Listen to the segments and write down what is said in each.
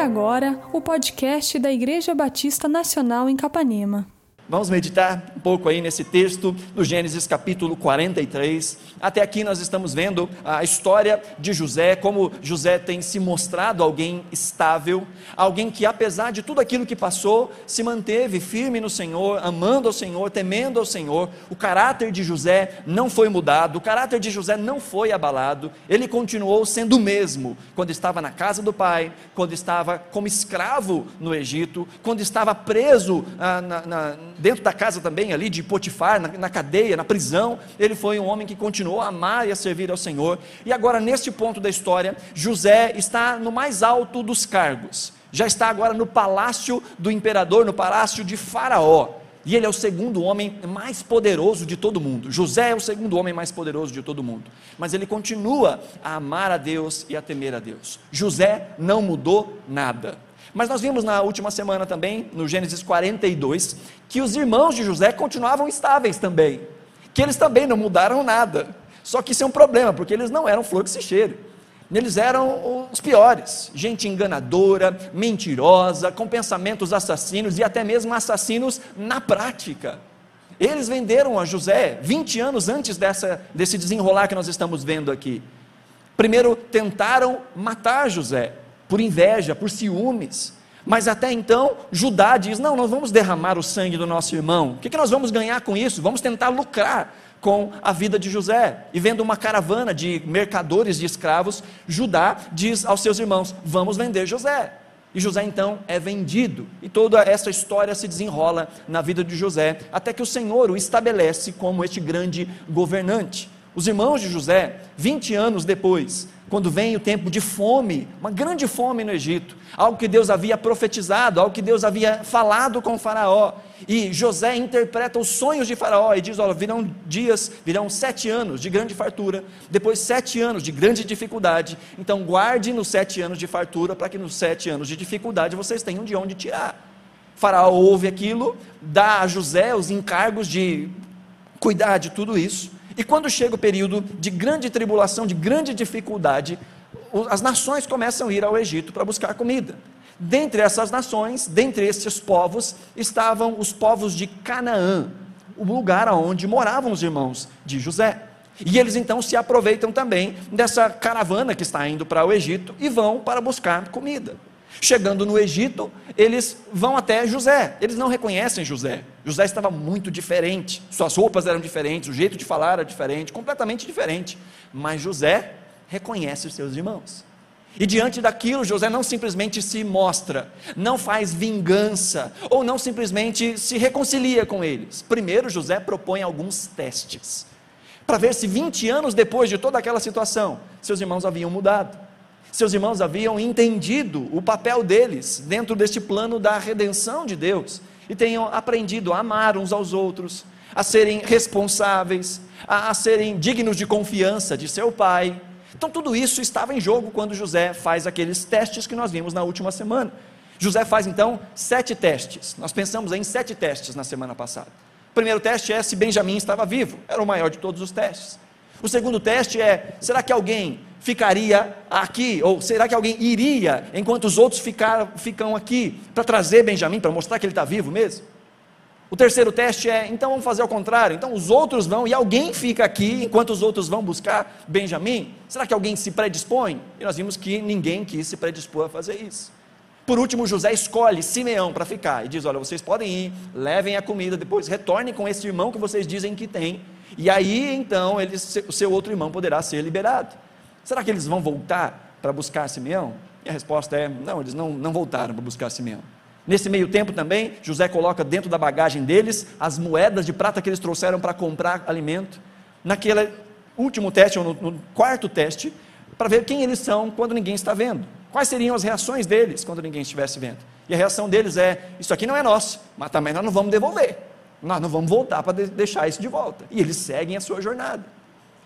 agora o podcast da Igreja Batista Nacional em Capanema. Vamos meditar um pouco aí nesse texto do Gênesis capítulo 43. Até aqui nós estamos vendo a história de José, como José tem se mostrado alguém estável, alguém que apesar de tudo aquilo que passou, se manteve firme no Senhor, amando ao Senhor, temendo ao Senhor. O caráter de José não foi mudado, o caráter de José não foi abalado, ele continuou sendo o mesmo quando estava na casa do pai, quando estava como escravo no Egito, quando estava preso ah, na, na dentro da casa também, ali de Potifar, na, na, cadeia, na prisão, ele foi um homem que continuou a amar e a servir ao Senhor. E agora, neste ponto da história, José está no mais alto dos cargos, já está agora no palácio do imperador, no palácio de Faraó. E ele é o segundo homem mais poderoso de todo mundo. José é o segundo homem mais poderoso de todo mundo. Mas ele continua a amar a Deus e a temer a Deus. José não mudou nada. Mas nós vimos na última semana também, no Gênesis 42, que os irmãos de José continuavam estáveis também, que eles também não mudaram nada. Só que isso é um problema, porque eles não eram flor que se. Eles eram os piores, gente enganadora, mentirosa, com pensamentos assassinos e até mesmo assassinos na prática. Eles venderam a José 20 anos antes dessa, desse desenrolar que nós estamos vendo aqui. Primeiro tentaram matar José, por inveja, por ciúmes. Mas até então, Judá diz: não, nós vamos derramar o sangue do nosso irmão. O que, que nós vamos ganhar com isso? Vamos tentar lucrar com a vida de José. E vendo uma caravana de mercadores de escravos, Judá diz aos seus irmãos: vamos vender José. E José então é vendido, e toda essa história se desenrola na vida de José, até que o Senhor o estabelece como este grande governante. Os irmãos de José, 20 anos depois, quando vem o tempo de fome, uma grande fome no Egito, algo que Deus havia profetizado, algo que Deus havia falado com Faraó, e José interpreta os sonhos de Faraó e diz: Olha, virão dias, virão sete anos de grande fartura, depois sete anos de grande dificuldade, então guarde nos sete anos de fartura, para que nos sete anos de dificuldade vocês tenham de onde tirar. Faraó ouve aquilo, dá a José os encargos de cuidar de tudo isso, e quando chega o período de grande tribulação, de grande dificuldade, as nações começam a ir ao Egito para buscar comida. Dentre essas nações, dentre esses povos, estavam os povos de Canaã, o lugar onde moravam os irmãos de José. E eles então se aproveitam também dessa caravana que está indo para o Egito e vão para buscar comida. Chegando no Egito, eles vão até José. Eles não reconhecem José. José estava muito diferente. Suas roupas eram diferentes, o jeito de falar era diferente, completamente diferente. Mas José reconhece os seus irmãos. E diante daquilo, José não simplesmente se mostra, não faz vingança, ou não simplesmente se reconcilia com eles. Primeiro, José propõe alguns testes, para ver se 20 anos depois de toda aquela situação, seus irmãos haviam mudado seus irmãos haviam entendido o papel deles dentro deste plano da redenção de Deus e tenham aprendido a amar uns aos outros, a serem responsáveis, a, a serem dignos de confiança de seu pai. Então, tudo isso estava em jogo quando José faz aqueles testes que nós vimos na última semana. José faz então sete testes. Nós pensamos em sete testes na semana passada. O primeiro teste é se Benjamim estava vivo, era o maior de todos os testes. O segundo teste é: será que alguém ficaria aqui? Ou será que alguém iria enquanto os outros ficam aqui para trazer Benjamim, para mostrar que ele está vivo mesmo? O terceiro teste é: então vamos fazer ao contrário. Então os outros vão e alguém fica aqui enquanto os outros vão buscar Benjamim? Será que alguém se predispõe? E nós vimos que ninguém quis se predispor a fazer isso. Por último, José escolhe Simeão para ficar e diz: Olha, vocês podem ir, levem a comida, depois retornem com esse irmão que vocês dizem que tem, e aí então ele, o seu outro irmão poderá ser liberado. Será que eles vão voltar para buscar Simeão? E a resposta é: não, eles não, não voltaram para buscar Simeão. Nesse meio tempo também, José coloca dentro da bagagem deles as moedas de prata que eles trouxeram para comprar alimento. Naquele último teste, ou no, no quarto teste, para ver quem eles são quando ninguém está vendo. Quais seriam as reações deles quando ninguém estivesse vendo? E a reação deles é: Isso aqui não é nosso, mas também nós não vamos devolver. Nós não vamos voltar para deixar isso de volta. E eles seguem a sua jornada.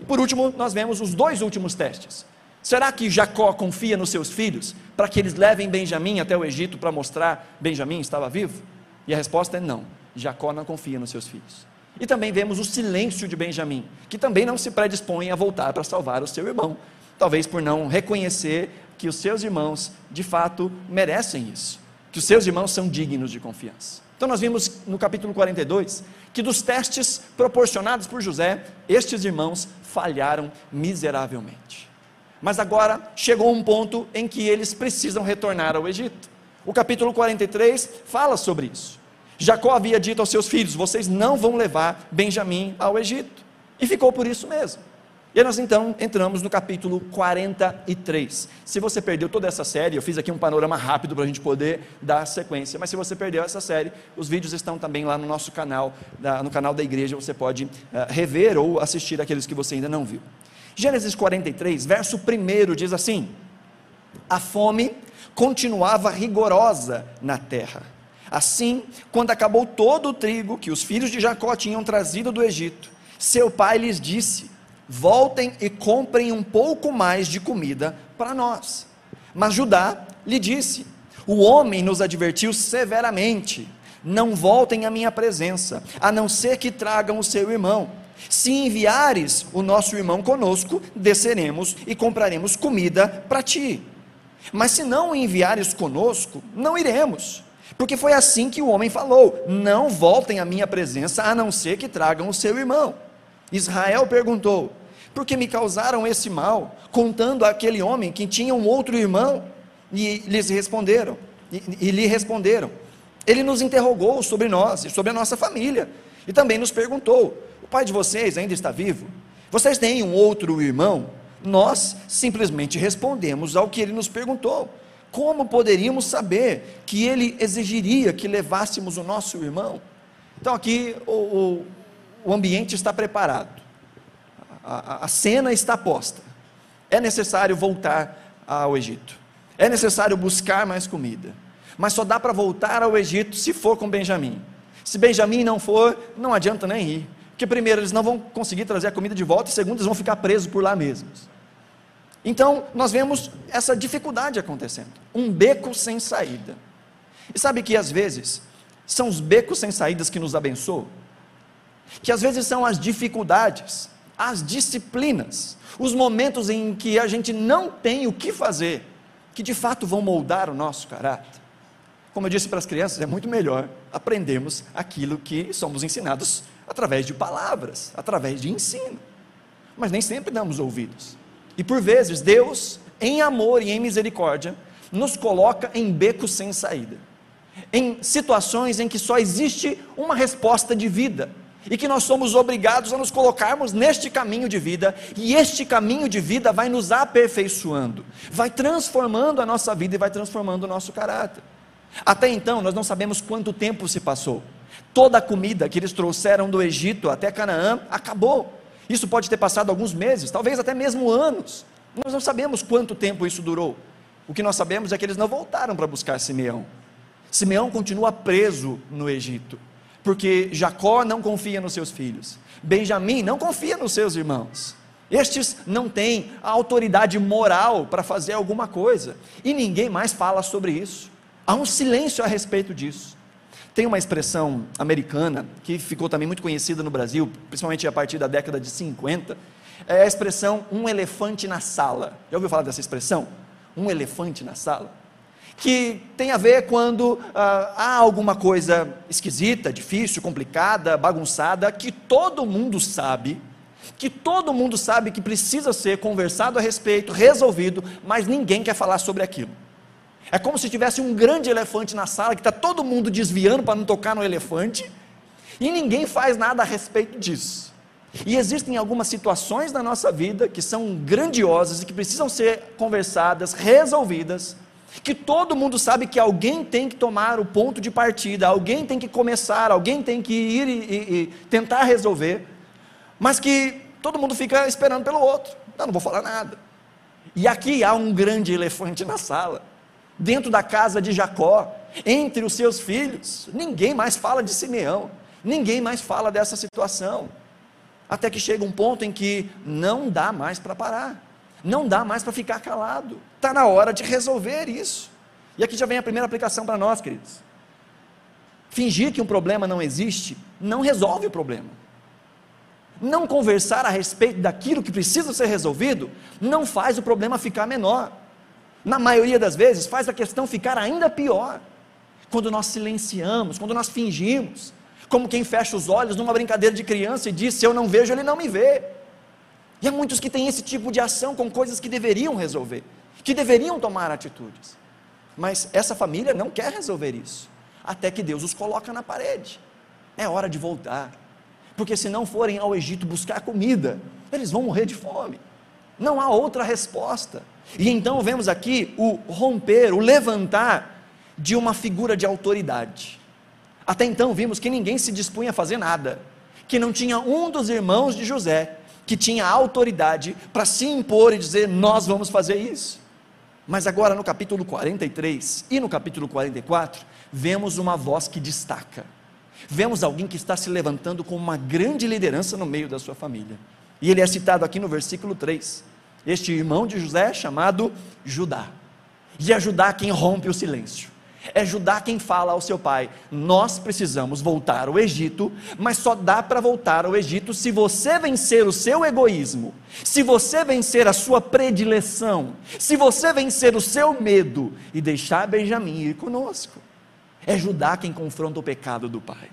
E por último, nós vemos os dois últimos testes. Será que Jacó confia nos seus filhos para que eles levem Benjamim até o Egito para mostrar Benjamim estava vivo? E a resposta é não. Jacó não confia nos seus filhos. E também vemos o silêncio de Benjamim, que também não se predispõe a voltar para salvar o seu irmão, talvez por não reconhecer que os seus irmãos, de fato, merecem isso, que os seus irmãos são dignos de confiança. Então, nós vimos no capítulo 42 que dos testes proporcionados por José, estes irmãos falharam miseravelmente. Mas agora chegou um ponto em que eles precisam retornar ao Egito. O capítulo 43 fala sobre isso. Jacó havia dito aos seus filhos: Vocês não vão levar Benjamim ao Egito. E ficou por isso mesmo. E nós então entramos no capítulo 43. Se você perdeu toda essa série, eu fiz aqui um panorama rápido para a gente poder dar sequência, mas se você perdeu essa série, os vídeos estão também lá no nosso canal, no canal da igreja, você pode uh, rever ou assistir aqueles que você ainda não viu. Gênesis 43, verso 1 diz assim: A fome continuava rigorosa na terra. Assim, quando acabou todo o trigo que os filhos de Jacó tinham trazido do Egito, seu pai lhes disse: voltem e comprem um pouco mais de comida para nós. Mas Judá lhe disse: O homem nos advertiu severamente: Não voltem à minha presença, a não ser que tragam o seu irmão. Se enviares o nosso irmão conosco, desceremos e compraremos comida para ti. Mas se não o enviares conosco, não iremos. Porque foi assim que o homem falou: Não voltem à minha presença, a não ser que tragam o seu irmão. Israel perguntou: Por que me causaram esse mal, contando aquele homem que tinha um outro irmão? E lhes responderam, e, e lhe responderam: Ele nos interrogou sobre nós e sobre a nossa família, e também nos perguntou: O pai de vocês ainda está vivo? Vocês têm um outro irmão? Nós simplesmente respondemos ao que ele nos perguntou. Como poderíamos saber que ele exigiria que levássemos o nosso irmão? Então, aqui o, o o ambiente está preparado, a, a, cena está posta. É necessário voltar ao Egito, é necessário buscar mais comida, mas só dá para voltar ao Egito se for com Benjamim. Se Benjamim não for, não adianta nem ir, porque primeiro eles não vão conseguir trazer a comida de volta, e segundo eles vão ficar presos por lá mesmos. Então, nós vemos essa dificuldade acontecendo, um beco sem saída. E sabe que às vezes são os becos sem saídas que nos abençoam? Que às vezes são as dificuldades, as disciplinas, os momentos em que a gente não tem o que fazer, que de fato vão moldar o nosso caráter. Como eu disse para as crianças, é muito melhor aprendermos aquilo que somos ensinados através de palavras, através de ensino. Mas nem sempre damos ouvidos. E por vezes Deus, em amor e em misericórdia, nos coloca em becos sem saída, em situações em que só existe uma resposta de vida e que nós somos obrigados a nos colocarmos neste caminho de vida, e este caminho de vida vai nos aperfeiçoando, vai transformando a nossa vida e vai transformando o nosso caráter. Até então, nós não sabemos quanto tempo se passou. Toda a comida que eles trouxeram do Egito até Canaã acabou. Isso pode ter passado alguns meses, talvez até mesmo anos. Nós não sabemos quanto tempo isso durou. O que nós sabemos é que eles não voltaram para buscar Simeão. Simeão continua preso no Egito porque Jacó não confia nos seus filhos, Benjamim não confia nos seus irmãos. Estes não têm a autoridade moral para fazer alguma coisa, e ninguém mais fala sobre isso. Há um silêncio a respeito disso. Tem uma expressão americana que ficou também muito conhecida no Brasil, principalmente a partir da década de 50, é a expressão um elefante na sala. Já ouviu falar dessa expressão? Um elefante na sala? Que tem a ver quando ah, há alguma coisa esquisita, difícil, complicada, bagunçada, que todo mundo sabe, que todo mundo sabe que precisa ser conversado a respeito, resolvido, mas ninguém quer falar sobre aquilo. É como se tivesse um grande elefante na sala que está todo mundo desviando para não tocar no elefante e ninguém faz nada a respeito disso. E existem algumas situações na nossa vida que são grandiosas e que precisam ser conversadas, resolvidas, que todo mundo sabe que alguém tem que tomar o ponto de partida, alguém tem que começar, alguém tem que ir e, e, e tentar resolver, mas que todo mundo fica esperando pelo outro. Não, não vou falar nada. E aqui há um grande elefante na sala, dentro da casa de Jacó, entre os seus filhos. Ninguém mais fala de Simeão, ninguém mais fala dessa situação. Até que chega um ponto em que não dá mais para parar. Não dá mais para ficar calado. Está na hora de resolver isso. E aqui já vem a primeira aplicação para nós, queridos. Fingir que um problema não existe não resolve o problema. Não conversar a respeito daquilo que precisa ser resolvido não faz o problema ficar menor. na maioria das vezes, faz a questão ficar ainda pior. Quando nós silenciamos, quando nós fingimos, como quem fecha os olhos numa brincadeira de criança e diz: se eu não vejo, ele não me vê. E há muitos que têm esse tipo de ação com coisas que deveriam resolver, que deveriam tomar atitudes. Mas essa família não quer resolver isso, até que Deus os coloca na parede. É hora de voltar, porque se não forem ao Egito buscar comida, eles vão morrer de fome. Não há outra resposta. E então vemos aqui o romper, o levantar de uma figura de autoridade. Até então vimos que ninguém se dispunha a fazer nada, que não tinha um dos irmãos de José que tinha autoridade para se impor e dizer: Nós vamos fazer isso. Mas agora no capítulo 43 e no capítulo 44, vemos uma voz que destaca. Vemos alguém que está se levantando com uma grande liderança no meio da sua família. E ele é citado aqui no versículo 3. Este irmão de José é chamado Judá. E é Judá quem rompe o silêncio. É Judá quem fala ao seu pai: Nós precisamos voltar ao Egito, mas só dá para voltar ao Egito se você vencer o seu egoísmo, se você vencer a sua predileção, se você vencer o seu medo e deixar Benjamim ir conosco. É Judá quem confronta o pecado do pai.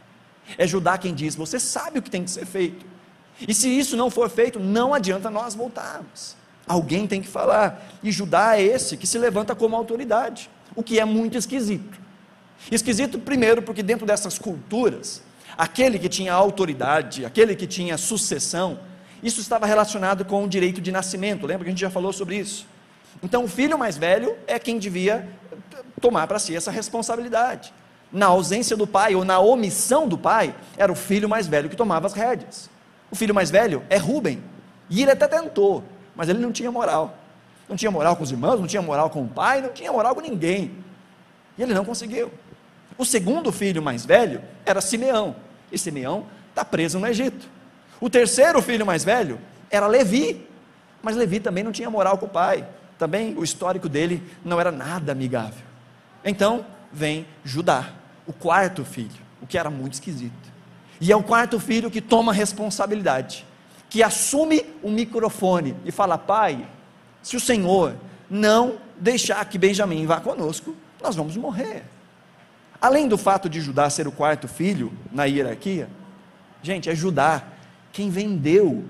É Judá quem diz: Você sabe o que tem que ser feito. E se isso não for feito, não adianta nós voltarmos. Alguém tem que falar. E Judá é esse que se levanta como autoridade o que é muito esquisito. Esquisito, primeiro, porque dentro dessas culturas, aquele que tinha autoridade, aquele que tinha sucessão, isso estava relacionado com o direito de nascimento, lembra que a gente já falou sobre isso? Então, o filho mais velho é quem devia tomar para si essa responsabilidade. Na ausência do pai ou na omissão do pai, era o filho mais velho que tomava as rédeas. O filho mais velho é Rubem, e ele até tentou, mas ele não tinha moral não tinha moral com os irmãos, não tinha moral com o pai, não tinha moral com ninguém. E ele não conseguiu. O segundo filho mais velho era Simeão, e Simeão está preso no Egito. O terceiro filho mais velho era Levi, mas Levi também não tinha moral com o pai, também o histórico dele não era nada amigável. Então vem Judá, o quarto filho, o que era muito esquisito. E é o quarto filho que toma responsabilidade, que assume o microfone e fala: Pai, se o Senhor não deixar que Benjamim vá conosco, nós vamos morrer. Além do fato de Judá ser o quarto filho na hierarquia, gente, é Judá quem vendeu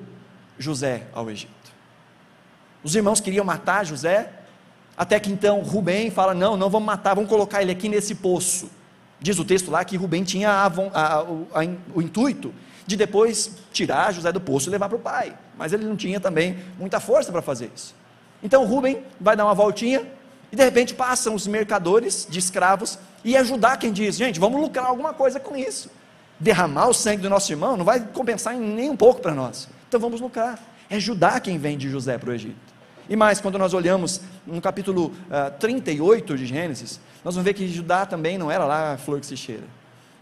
José ao Egito. Os irmãos queriam matar José, até que então Rubem fala: não, não vamos matar, vamos colocar ele aqui nesse poço. Diz o texto lá que Rubem tinha a, a, a, o intuito de depois tirar José do poço e levar para o pai, mas ele não tinha também muita força para fazer isso. Então Rubem vai dar uma voltinha e de repente passam os mercadores de escravos e ajudar quem diz: gente, vamos lucrar alguma coisa com isso. Derramar o sangue do nosso irmão não vai compensar nem um pouco para nós. Então vamos lucrar. É Judá quem vem de José para o Egito. E mais, quando nós olhamos no capítulo uh, ah, 38 de Gênesis, nós vamos ver que Judá também não era lá a flor que se cheira.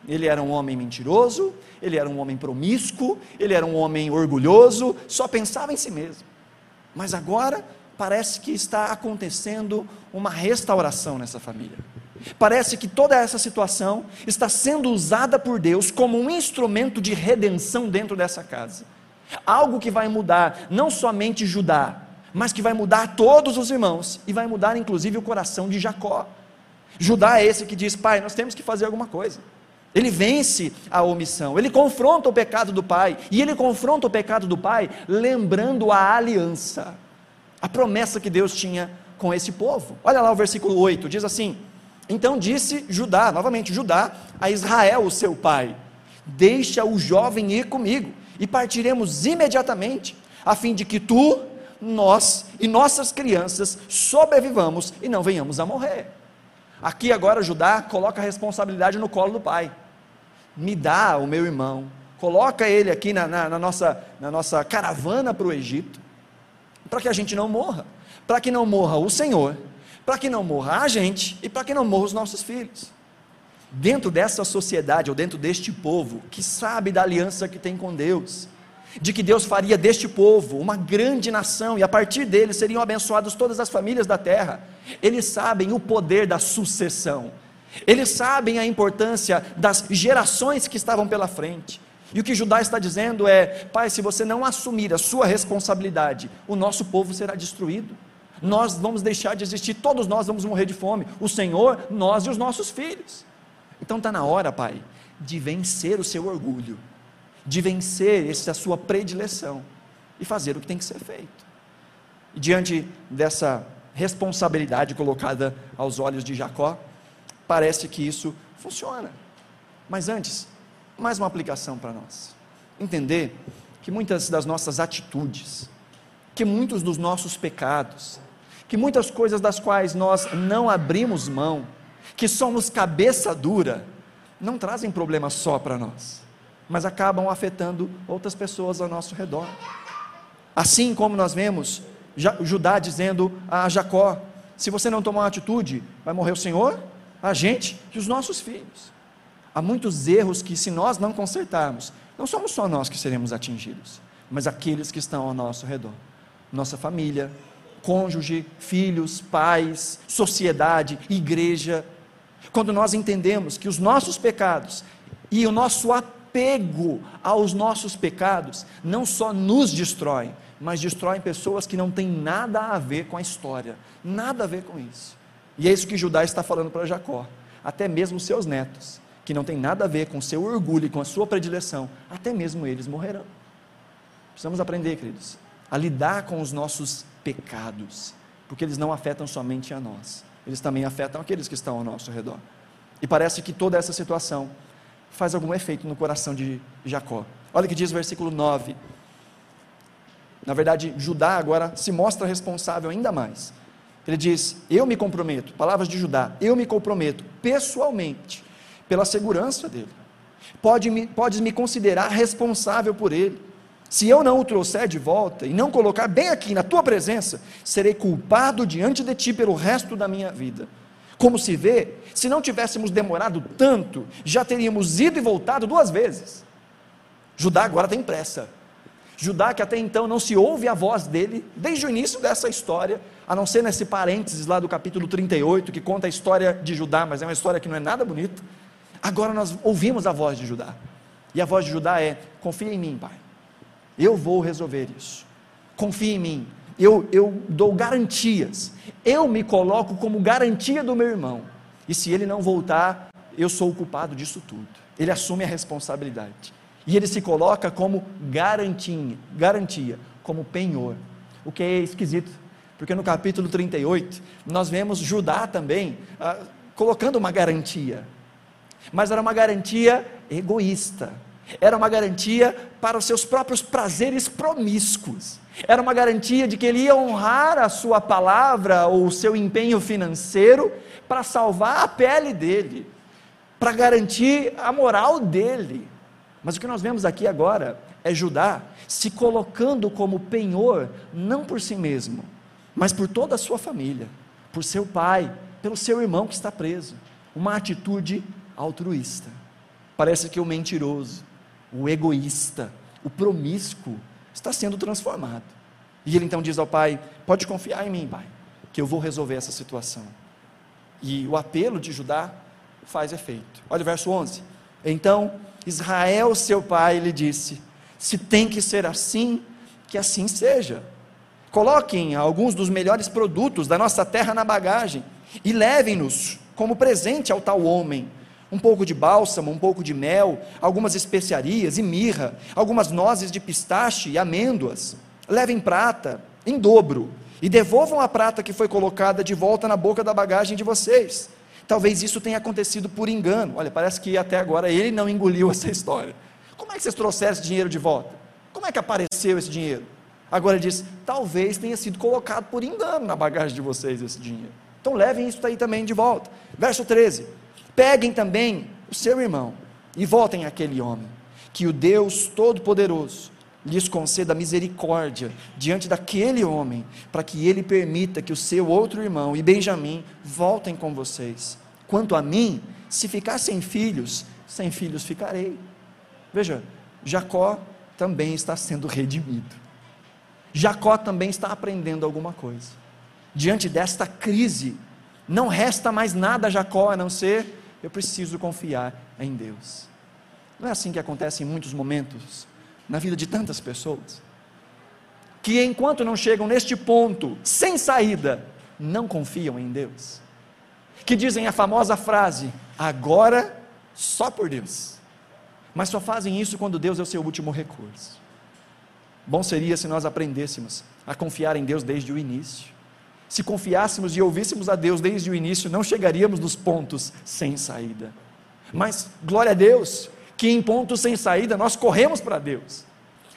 Ele era um homem mentiroso, ele era um homem promíscuo, ele era um homem orgulhoso, só pensava em si mesmo. Mas agora parece que está acontecendo uma restauração nessa família. Parece que toda essa situação está sendo usada por Deus como um instrumento de redenção dentro dessa casa. Algo que vai mudar não somente Judá, mas que vai mudar todos os irmãos e vai mudar inclusive o coração de Jacó. Judá é esse que diz: Pai, nós temos que fazer alguma coisa. Ele vence a omissão, ele confronta o pecado do pai, e ele confronta o pecado do pai lembrando a aliança a promessa que Deus tinha com esse povo. Olha lá o versículo 8, diz assim: Então disse Judá, novamente Judá, a Israel, o seu pai: Deixa o jovem ir comigo, e partiremos imediatamente, a fim de que tu, nós e nossas crianças sobrevivamos e não venhamos a morrer. Aqui agora Judá coloca a responsabilidade no colo do pai. Me dá o meu irmão, coloca ele aqui na, na, na nossa, na nossa caravana para o Egito para que a gente não morra, para que não morra o Senhor, para que não morra a gente e para que não morra os nossos filhos. Dentro dessa sociedade ou dentro deste povo que sabe da aliança que tem com Deus, de que Deus faria deste povo uma grande nação e a partir deles seriam abençoadas todas as famílias da terra. Eles sabem o poder da sucessão. Eles sabem a importância das gerações que estavam pela frente. E o que Judá está dizendo é: Pai, se você não assumir a sua responsabilidade, o nosso povo será destruído. Nós vamos deixar de existir, todos nós vamos morrer de fome. O Senhor, nós e os nossos filhos. Então está na hora, Pai, de vencer o seu orgulho, de vencer essa sua predileção e fazer o que tem que ser feito. E diante dessa responsabilidade colocada aos olhos de Jacó, parece que isso funciona. Mas antes, mais uma aplicação para nós. Entender que muitas das nossas atitudes, que muitos dos nossos pecados, que muitas coisas das quais nós não abrimos mão, que somos cabeça dura, não trazem problema só para nós, mas acabam afetando outras pessoas ao nosso redor. Assim como nós vemos Judá dizendo a Jacó: se você não tomar uma atitude, vai morrer o Senhor, a gente e os nossos filhos. Há muitos erros que, se nós não consertarmos, não somos só nós que seremos atingidos, mas aqueles que estão ao nosso redor. Nossa família, cônjuge, filhos, pais, sociedade, igreja. Quando nós entendemos que os nossos pecados e o nosso apego aos nossos pecados não só nos destroem, mas destroem pessoas que não têm nada a ver com a história, nada a ver com isso. E é isso que Judá está falando para Jacó, até mesmo seus netos, que não tem nada a ver com seu orgulho e com a sua predileção, até mesmo eles morrerão. Precisamos aprender, queridos, a lidar com os nossos pecados, porque eles não afetam somente a nós, eles também afetam aqueles que estão ao nosso redor. E parece que toda essa situação faz algum efeito no coração de Jacó. Olha o que diz o versículo 9 na verdade, Judá agora se mostra responsável ainda mais. Ele diz: Eu me comprometo, palavras de Judá, eu me comprometo pessoalmente pela segurança dele. Pode me, podes me considerar responsável por ele. Se eu não o trouxer de volta e não colocar bem aqui na tua presença, serei culpado diante de ti pelo resto da minha vida. Como se vê, se não tivéssemos demorado tanto, já teríamos ido e voltado duas vezes. Judá agora tem pressa. Judá, que até então não se ouve a voz dele, desde o início dessa história, a não ser nesse parênteses lá do capítulo 38, que conta a história de Judá, mas é uma história que não é nada bonita. Agora nós ouvimos a voz de Judá, e a voz de Judá é: confia em mim, pai, eu vou resolver isso, confia em mim, eu, eu dou garantias, eu me coloco como garantia do meu irmão, e se ele não voltar, eu sou o culpado disso tudo. Ele assume a responsabilidade. E ele se coloca como garantia, garantia, como penhor. O que é esquisito, porque no capítulo 38 nós vemos Judá também ah, colocando uma garantia, mas era uma garantia egoísta, era uma garantia para os seus próprios prazeres promíscuos, era uma garantia de que ele ia honrar a sua palavra ou o seu empenho financeiro para salvar a pele dele, para garantir a moral dele. Mas o que nós vemos aqui agora é Judá se colocando como penhor, não por si mesmo, mas por toda a sua família, por seu pai, pelo seu irmão que está preso. Uma atitude altruísta. Parece que o mentiroso, o egoísta, o promíscuo está sendo transformado. E ele então diz ao pai: Pode confiar em mim, pai, que eu vou resolver essa situação. E o apelo de Judá faz efeito. Olha o verso 11. Então Israel, seu pai, lhe disse: Se tem que ser assim, que assim seja. Coloquem alguns dos melhores produtos da nossa terra na bagagem e levem-nos como presente ao tal homem. Um pouco de bálsamo, um pouco de mel, algumas especiarias e mirra, algumas nozes de pistache e amêndoas. Levem prata em dobro e devolvam a prata que foi colocada de volta na boca da bagagem de vocês Talvez isso tenha acontecido por engano. Olha, parece que até agora ele não engoliu essa história. Como é que vocês trouxeram esse dinheiro de volta? Como é que apareceu esse dinheiro? Agora ele diz: talvez tenha sido colocado por engano na bagagem de vocês esse dinheiro. Então levem isso aí também de volta. Verso 13: Peguem também o seu irmão e voltem àquele homem, que o Deus Todo-Poderoso lhes conceda misericórdia diante daquele homem, para que ele permita que o seu outro irmão e Benjamim voltem com vocês. Quanto a mim, se ficar sem filhos, sem filhos ficarei. Veja, Jacó também está sendo redimido. Jacó também está aprendendo alguma coisa. Diante desta crise, não resta mais nada a Jacó a não ser eu preciso confiar em Deus. Não é assim que acontece em muitos momentos na vida de tantas pessoas. que enquanto não chegam neste ponto, sem saída, não confiam em Deus? Que dizem a famosa frase: agora só por Deus. Mas só fazem isso quando Deus é o seu último recurso. Bom seria se nós aprendêssemos a confiar em Deus desde o início. Se confiássemos e ouvíssemos a Deus desde o início, não chegaríamos nos pontos sem saída. Mas, glória a Deus, que em pontos sem saída nós corremos para Deus.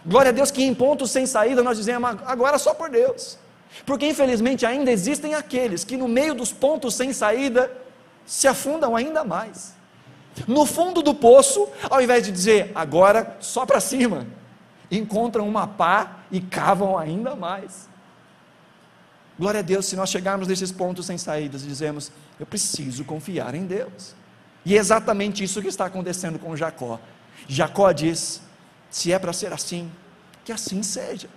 Glória a Deus que em pontos sem saída nós dizemos agora só por Deus. Porque infelizmente ainda existem aqueles que no meio dos pontos sem saída se afundam ainda mais. No fundo do poço, ao invés de dizer agora só para cima, encontram uma pá e cavam ainda mais. Glória a Deus se nós chegarmos nesses pontos sem saídas e dizemos, eu preciso confiar em Deus. E é exatamente isso que está acontecendo com Jacó. Jacó diz: se é para ser assim, que assim seja.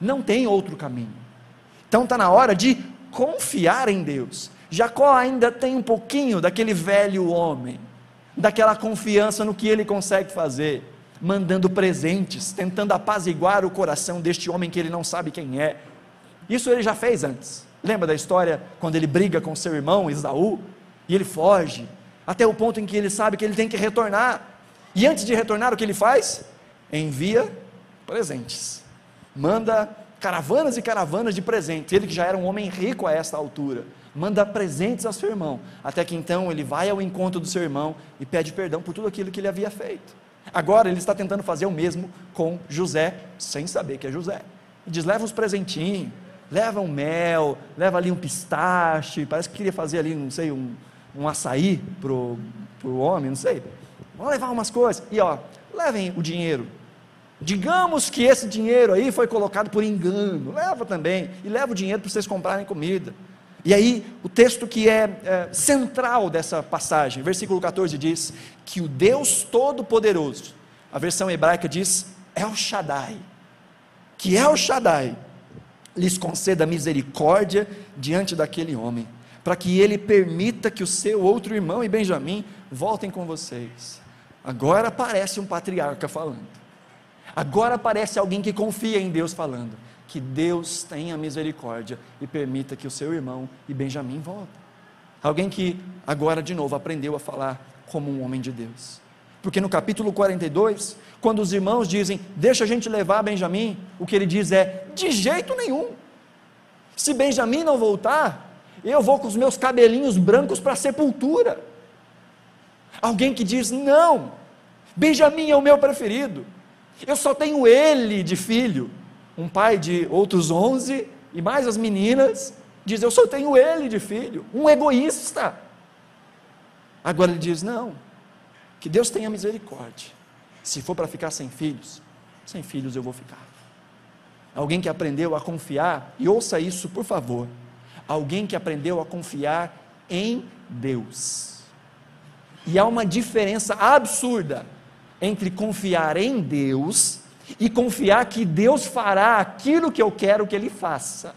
Não tem outro caminho. Então está na hora de confiar em Deus. Jacó ainda tem um pouquinho daquele velho homem, daquela confiança no que ele consegue fazer mandando presentes, tentando apaziguar o coração deste homem que ele não sabe quem é. Isso ele já fez antes. Lembra da história quando ele briga com seu irmão Isaú e ele foge, até o ponto em que ele sabe que ele tem que retornar. E antes de retornar, o que ele faz? Envia presentes. Manda caravanas e caravanas de presentes. Ele que já era um homem rico a esta altura, manda presentes ao seu irmão, até que então ele vai ao encontro do seu irmão e pede perdão por tudo aquilo que ele havia feito. Agora ele está tentando fazer o mesmo com José, sem saber que é José. Ele diz: leva uns presentinhos, leva um mel, leva ali um pistache, parece que queria fazer ali, não sei, um, um açaí para o homem, não sei. Vamos levar umas coisas. E ó, levem o dinheiro. Digamos que esse dinheiro aí foi colocado por engano, leva também, e leva o dinheiro para vocês comprarem comida. E aí, o texto que é, é, central dessa passagem, versículo 14 diz que o Deus Todo-Poderoso, a versão hebraica diz El Shaddai, que El Shaddai lhes conceda misericórdia diante daquele homem, para que ele permita que o seu outro irmão e Benjamim voltem com vocês. Agora aparece um patriarca falando, agora aparece alguém que confia em Deus falando que Deus tenha misericórdia e permita que o seu irmão e Benjamim voltem. Alguém que agora de novo aprendeu a falar como um homem de Deus. Porque no capítulo 42, quando os irmãos dizem, deixa a gente levar Benjamim, o que ele diz é, de jeito nenhum. Se Benjamim não voltar, eu vou com os meus cabelinhos brancos para a sepultura. Alguém que diz, não, Benjamim é o meu preferido, eu só tenho ele de filho um pai de outros onze, e mais as meninas, diz: Eu só tenho ele de filho, um egoísta. Agora ele diz: Não, que Deus tenha misericórdia. Se for para ficar sem filhos, sem filhos eu vou ficar. Alguém que aprendeu a confiar, e ouça isso por favor, alguém que aprendeu a confiar em Deus. E há uma diferença absurda entre confiar em Deus e confiar que Deus fará aquilo que eu quero que Ele faça.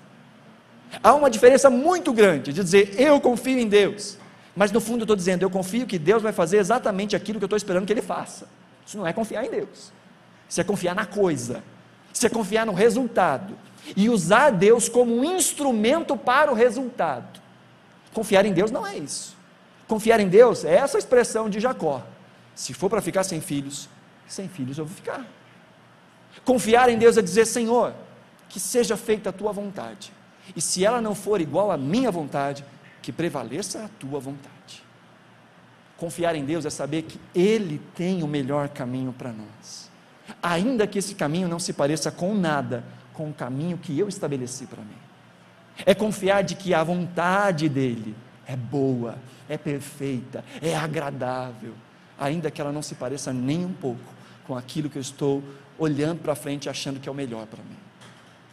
Há uma diferença muito grande de dizer eu confio em Deus, mas no fundo eu estou dizendo eu confio que Deus vai fazer exatamente aquilo que eu estou esperando que Ele faça. Isso não é confiar em Deus, isso é confiar na coisa, isso é confiar no resultado e usar Deus como um instrumento para o resultado. Confiar em Deus não é isso. Confiar em Deus é essa expressão de Jacó. Se for para ficar sem filhos, sem filhos eu vou ficar. Confiar em Deus é dizer: Senhor, que seja feita a tua vontade. E se ela não for igual à minha vontade, que prevaleça a tua vontade. Confiar em Deus é saber que Ele tem o melhor caminho para nós. Ainda que esse caminho não se pareça com nada com o caminho que eu estabeleci para mim. É confiar de que a vontade dEle é boa, é perfeita, é agradável, ainda que ela não se pareça nem um pouco com aquilo que eu estou olhando para frente achando que é o melhor para mim.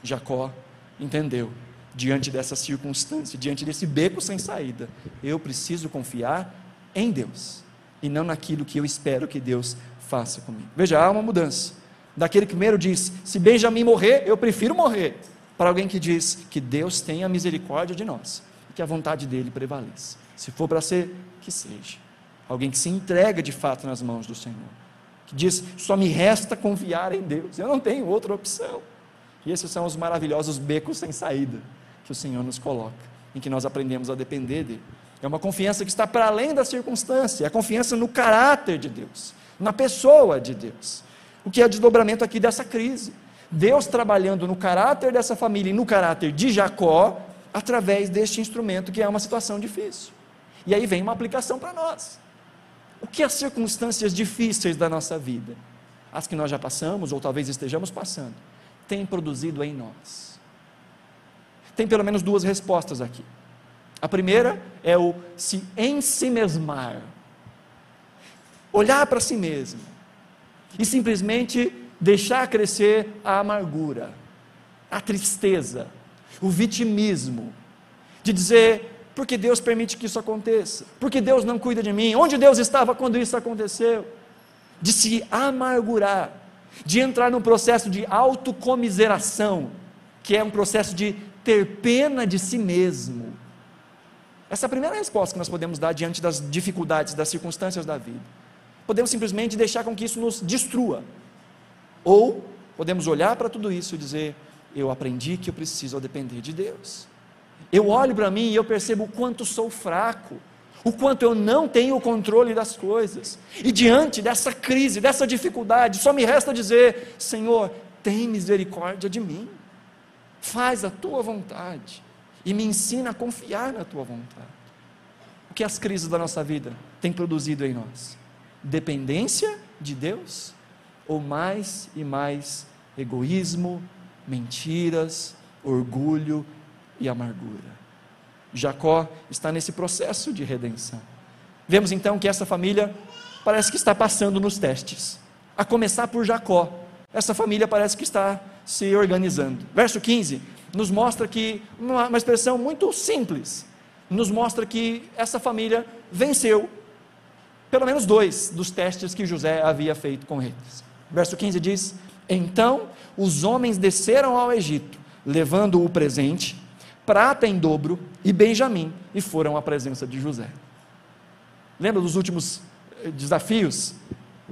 Jacó entendeu, diante dessa circunstância, diante desse beco sem saída, eu preciso confiar em Deus e não naquilo que eu espero que Deus faça comigo. Veja, há uma mudança. Daquele que primeiro diz: se Benjamim morrer, eu prefiro morrer, para alguém que diz que Deus tenha misericórdia de nós e que a vontade dele prevaleça. Se for para ser, que seja. Alguém que se entrega de fato nas mãos do Senhor que diz: só me resta confiar em Deus, eu não tenho outra opção. E esses são os maravilhosos becos sem saída que o Senhor nos coloca, em que nós aprendemos a depender dele. É uma confiança que está para além da circunstância, é a confiança no caráter de Deus, na pessoa de Deus. O que é desdobramento aqui dessa crise? Deus trabalhando no caráter dessa família e no caráter de Jacó, através deste instrumento que é uma situação difícil. E aí vem uma aplicação para nós. O que as circunstâncias difíceis da nossa vida, as que nós já passamos ou talvez estejamos passando, têm produzido em nós? Tem pelo menos duas respostas aqui. A primeira é o se ensimesmar. Olhar para si mesmo e simplesmente deixar crescer a amargura, a tristeza, o vitimismo, de dizer, porque Deus permite que isso aconteça, porque Deus não cuida de mim, onde Deus estava quando isso aconteceu, de se amargurar, de entrar num processo de autocomiseração, que é um processo de ter pena de si mesmo. Essa é a primeira resposta que nós podemos dar diante das dificuldades, das circunstâncias da vida. Podemos simplesmente deixar com que isso nos destrua, ou podemos olhar para tudo isso e dizer: eu aprendi que eu preciso depender de Deus. Eu olho para mim e eu percebo o quanto sou fraco, o quanto eu não tenho o controle das coisas. E diante dessa crise, dessa dificuldade, só me resta dizer: Senhor, tem misericórdia de mim. Faz a tua vontade e me ensina a confiar na tua vontade. O que as crises da nossa vida têm produzido em nós? Dependência de Deus ou mais e mais egoísmo, mentiras, orgulho e amargura. Jacó está nesse processo de redenção. Vemos então que essa família parece que está passando nos testes, a começar por Jacó. Essa família parece que está se organizando. Verso 15 nos mostra que, uma, uma expressão muito simples, nos mostra que essa família venceu pelo menos dois dos testes que José havia feito com eles. Verso 15 diz: Então os homens desceram ao Egito, levando o presente, prata em dobro e Benjamim, e foram à presença de José. Lembra dos últimos eh, desafios,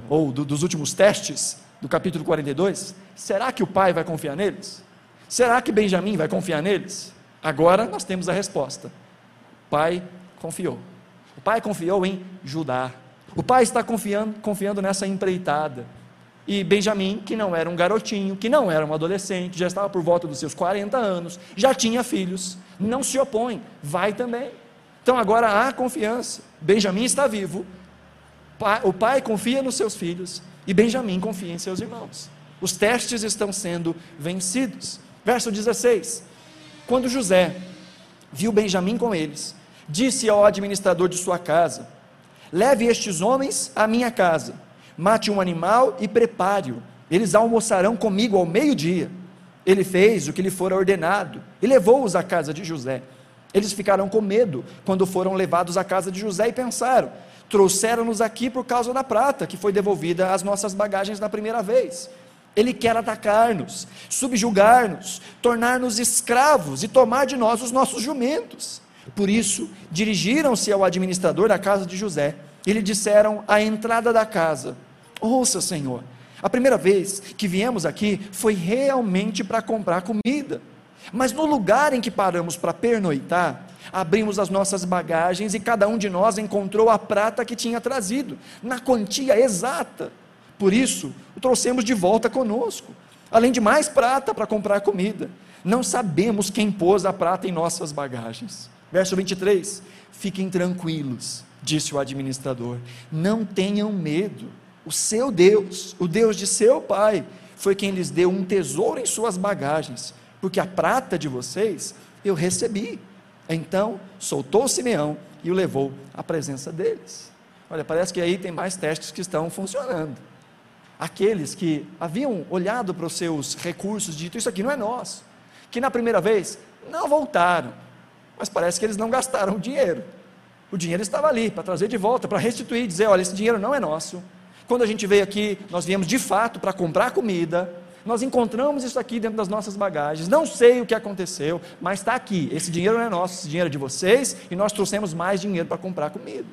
ou do, dos últimos testes do capítulo 42? Será que o pai vai confiar neles? Será que Benjamim vai confiar neles? Agora nós temos a resposta. O pai confiou. O pai confiou em Judá. O pai está confiando, confiando nessa empreitada. E Benjamim, que não era um garotinho, que não era um adolescente, já estava por volta dos seus 40 anos, já tinha filhos, não se opõe, vai também. Então agora há confiança. Benjamim está vivo, o pai confia nos seus filhos e Benjamim confia em seus irmãos. Os testes estão sendo vencidos. Verso 16: Quando José viu Benjamim com eles, disse ao administrador de sua casa: Leve estes homens à minha casa mate um animal e prepare-o. Eles almoçarão comigo ao meio-dia. Ele fez o que lhe fora ordenado e levou-os à casa de José. Eles ficaram com medo quando foram levados à casa de José e pensaram: trouxeram-nos aqui por causa da prata que foi devolvida às nossas bagagens na primeira vez. Ele quer atacar-nos, subjugar-nos, tornar-nos escravos e tomar de nós os nossos jumentos. Por isso, dirigiram-se ao administrador da casa de José e lhe disseram à entrada da casa: Ouça, Senhor, a primeira vez que viemos aqui foi realmente para comprar comida. Mas no lugar em que paramos para pernoitar, abrimos as nossas bagagens e cada um de nós encontrou a prata que tinha trazido, na quantia exata. Por isso, o trouxemos de volta conosco, além de mais prata para comprar comida. Não sabemos quem pôs a prata em nossas bagagens. Verso 23: Fiquem tranquilos, disse o administrador, não tenham medo o seu Deus, o Deus de seu pai, foi quem lhes deu um tesouro em suas bagagens, porque a prata de vocês eu recebi. Então soltou Simeão e o levou à presença deles. Olha, parece que aí tem mais testes que estão funcionando. Aqueles que haviam olhado para os seus recursos, dito isso aqui não é nosso, que na primeira vez não voltaram, mas parece que eles não gastaram dinheiro. O dinheiro estava ali para trazer de volta, para restituir, dizer: olha, esse dinheiro não é nosso, quando a gente veio aqui, nós viemos de fato para comprar comida. Nós encontramos isso aqui dentro das nossas bagagens. Não sei o que aconteceu, mas está aqui. Esse dinheiro não é nosso, esse dinheiro é de vocês, e nós trouxemos mais dinheiro para comprar comida.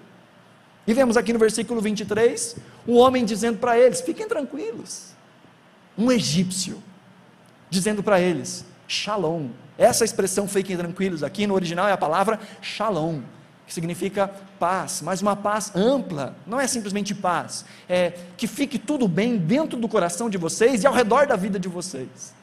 E vemos aqui no versículo 23, o homem dizendo para eles: fiquem tranquilos. Um egípcio, dizendo para eles: Shalom. Essa expressão fiquem tranquilos aqui no original é a palavra Shalom, que significa paz, mas uma paz ampla, não é simplesmente paz, é que fique tudo bem dentro do coração de vocês e ao redor da vida de vocês.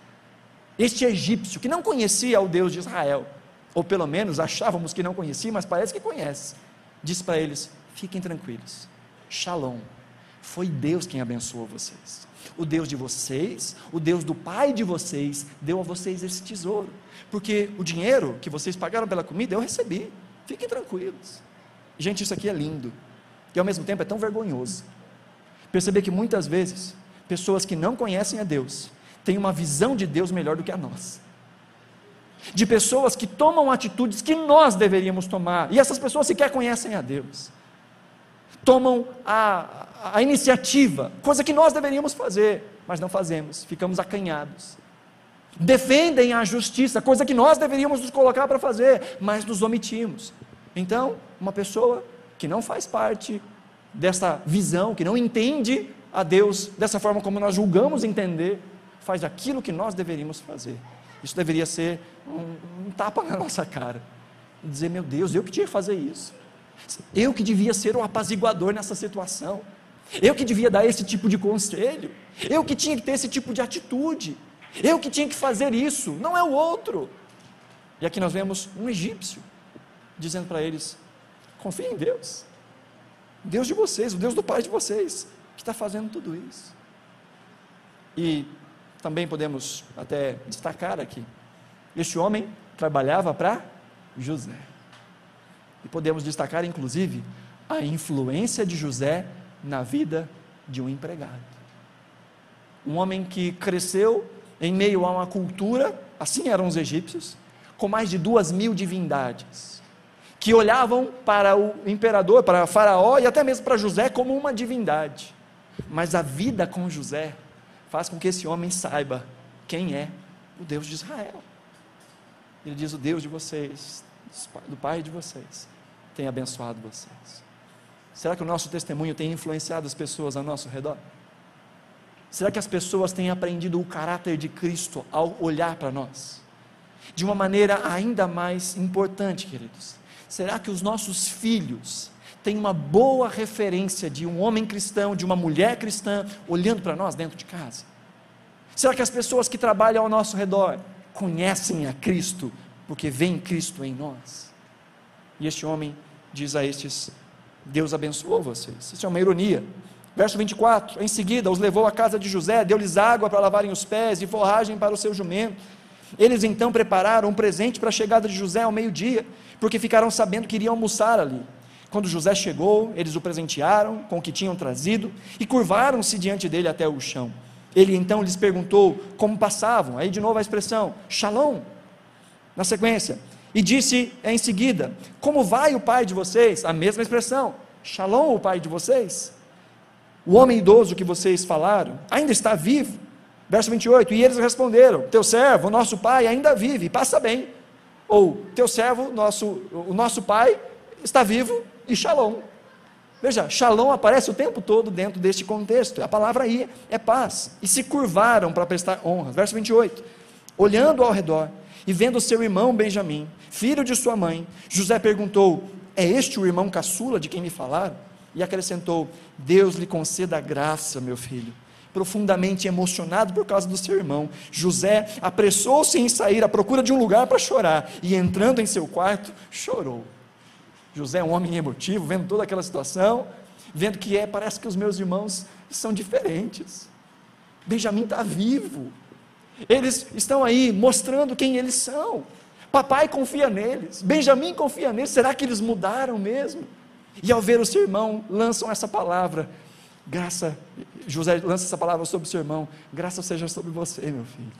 Este egípcio que não conhecia o Deus de Israel, ou pelo menos achávamos que não conhecia, mas parece que conhece, disse para eles: fiquem tranquilos, Shalom. Foi Deus quem abençoou vocês. O Deus de vocês, o Deus do pai de vocês, deu a vocês esse tesouro. Porque o dinheiro que vocês pagaram pela comida, eu recebi. Fiquem tranquilos. Gente, isso aqui é lindo. E ao mesmo tempo é tão vergonhoso. Perceber que muitas vezes, pessoas que não conhecem a Deus, têm uma visão de Deus melhor do que a nossa. De pessoas que tomam atitudes que nós deveríamos tomar, e essas pessoas sequer conhecem a Deus tomam a, a iniciativa, coisa que nós deveríamos fazer, mas não fazemos, ficamos acanhados. Defendem a justiça, coisa que nós deveríamos nos colocar para fazer, mas nos omitimos. Então, uma pessoa que não faz parte dessa visão, que não entende a Deus dessa forma como nós julgamos entender, faz aquilo que nós deveríamos fazer. Isso deveria ser um, um tapa na nossa cara. Dizer, meu Deus, eu que tinha que fazer isso. Eu que devia ser o apaziguador nessa situação. Eu que devia dar esse tipo de conselho. Eu que tinha que ter esse tipo de atitude. Eu que tinha que fazer isso, não é o outro. E aqui nós vemos um egípcio dizendo para eles: confiem em Deus. Deus de vocês, o Deus do pai de vocês, que está fazendo tudo isso. E também podemos até destacar aqui: este homem trabalhava para José. E podemos destacar, inclusive, a influência de José na vida de um empregado. Um homem que cresceu em meio a uma cultura, assim eram os egípcios, com mais de duas mil divindades, que olhavam para o imperador, para Faraó e até mesmo para José como uma divindade. Mas a vida com José faz com que esse homem saiba quem é o Deus de Israel. Ele diz: O Deus de vocês, do pai de vocês, tem abençoado vocês? Será que o nosso testemunho tem influenciado as pessoas ao nosso redor? Será que as pessoas têm aprendido o caráter de Cristo ao olhar para nós? De uma maneira ainda mais importante, queridos. Será que os nossos filhos têm uma boa referência de um homem cristão, de uma mulher cristã, olhando para nós dentro de casa? Será que as pessoas que trabalham ao nosso redor conhecem a Cristo, porque veem Cristo em nós? E este homem diz a estes: Deus abençoou vocês. Isso é uma ironia. Verso 24: Em seguida os levou à casa de José, deu-lhes água para lavarem os pés e forragem para o seu jumento. Eles então prepararam um presente para a chegada de José ao meio-dia, porque ficaram sabendo que iriam almoçar ali. Quando José chegou, eles o presentearam com o que tinham trazido e curvaram-se diante dele até o chão. Ele então lhes perguntou como passavam. Aí de novo a expressão, shalom. Na sequência, e disse em seguida: Como vai o pai de vocês? A mesma expressão: Shalom, o pai de vocês. O homem idoso que vocês falaram ainda está vivo. Verso 28. E eles responderam: Teu servo, nosso pai, ainda vive passa bem. Ou, teu servo, nosso, o nosso pai, está vivo e shalom. Veja, shalom aparece o tempo todo dentro deste contexto. A palavra aí é paz. E se curvaram para prestar honra. Verso 28. Olhando ao redor e vendo seu irmão Benjamim, filho de sua mãe, José perguntou: É este o irmão caçula de quem me falaram? E acrescentou: Deus lhe conceda graça, meu filho. Profundamente emocionado por causa do seu irmão, José apressou-se em sair à procura de um lugar para chorar e, entrando em seu quarto, chorou. José é um homem emotivo, vendo toda aquela situação, vendo que é, parece que os meus irmãos são diferentes. Benjamim está vivo, eles estão aí mostrando quem eles são. Papai confia neles, Benjamim confia neles. Será que eles mudaram mesmo? E ao ver o seu irmão, lançam essa palavra. Graça, José lança essa palavra sobre o seu irmão. Graça seja sobre você, meu filho.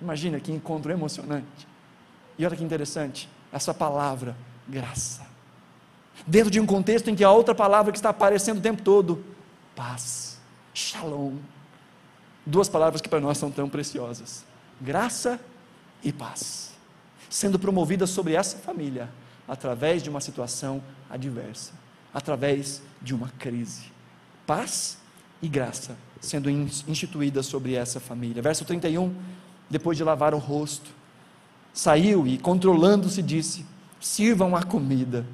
Imagina que encontro emocionante. E olha que interessante, essa palavra, graça. Dentro de um contexto em que a outra palavra que está aparecendo o tempo todo, paz, shalom. Duas palavras que para nós são tão preciosas: graça e paz, sendo promovidas sobre essa família através de uma situação adversa, através de uma crise. Paz e graça sendo instituídas sobre essa família. Verso 31, depois de lavar o rosto, saiu e, controlando-se, disse: Sirvam a comida.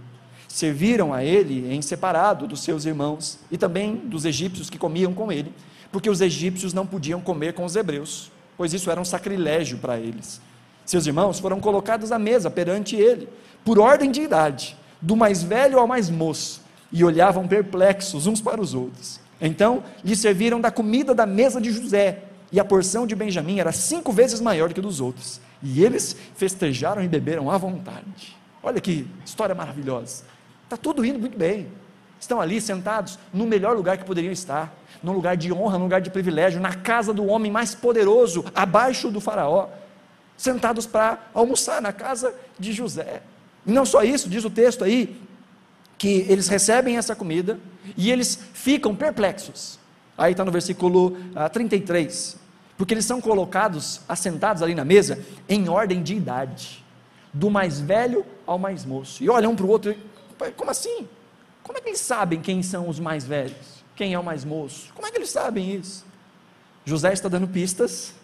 Serviram a ele em separado dos seus irmãos e também dos egípcios que comiam com ele, porque os egípcios não podiam comer com os hebreus, pois isso era um sacrilégio para eles. Seus irmãos foram colocados à mesa perante ele, por ordem de idade, do mais velho ao mais moço, e olhavam perplexos uns para os outros. Então lhe serviram da comida da mesa de José, e a porção de Benjamim era cinco vezes maior que dos outros. E eles festejaram e beberam à vontade. Olha que história maravilhosa. Está tudo indo muito bem. Estão ali sentados no melhor lugar que poderiam estar, num lugar de honra, num lugar de privilégio, na casa do homem mais poderoso, abaixo do Faraó, sentados para almoçar na casa de José. E não só isso, diz o texto aí, que eles recebem essa comida e eles ficam perplexos. Aí está no versículo 33. Ah, Porque eles são colocados, assentados ali na mesa, em ordem de idade, do mais velho ao mais moço. E olham um para o outro, como assim? Como é que eles sabem quem são os mais velhos? Quem é o mais moço? Como é que eles sabem isso? José está dando pistas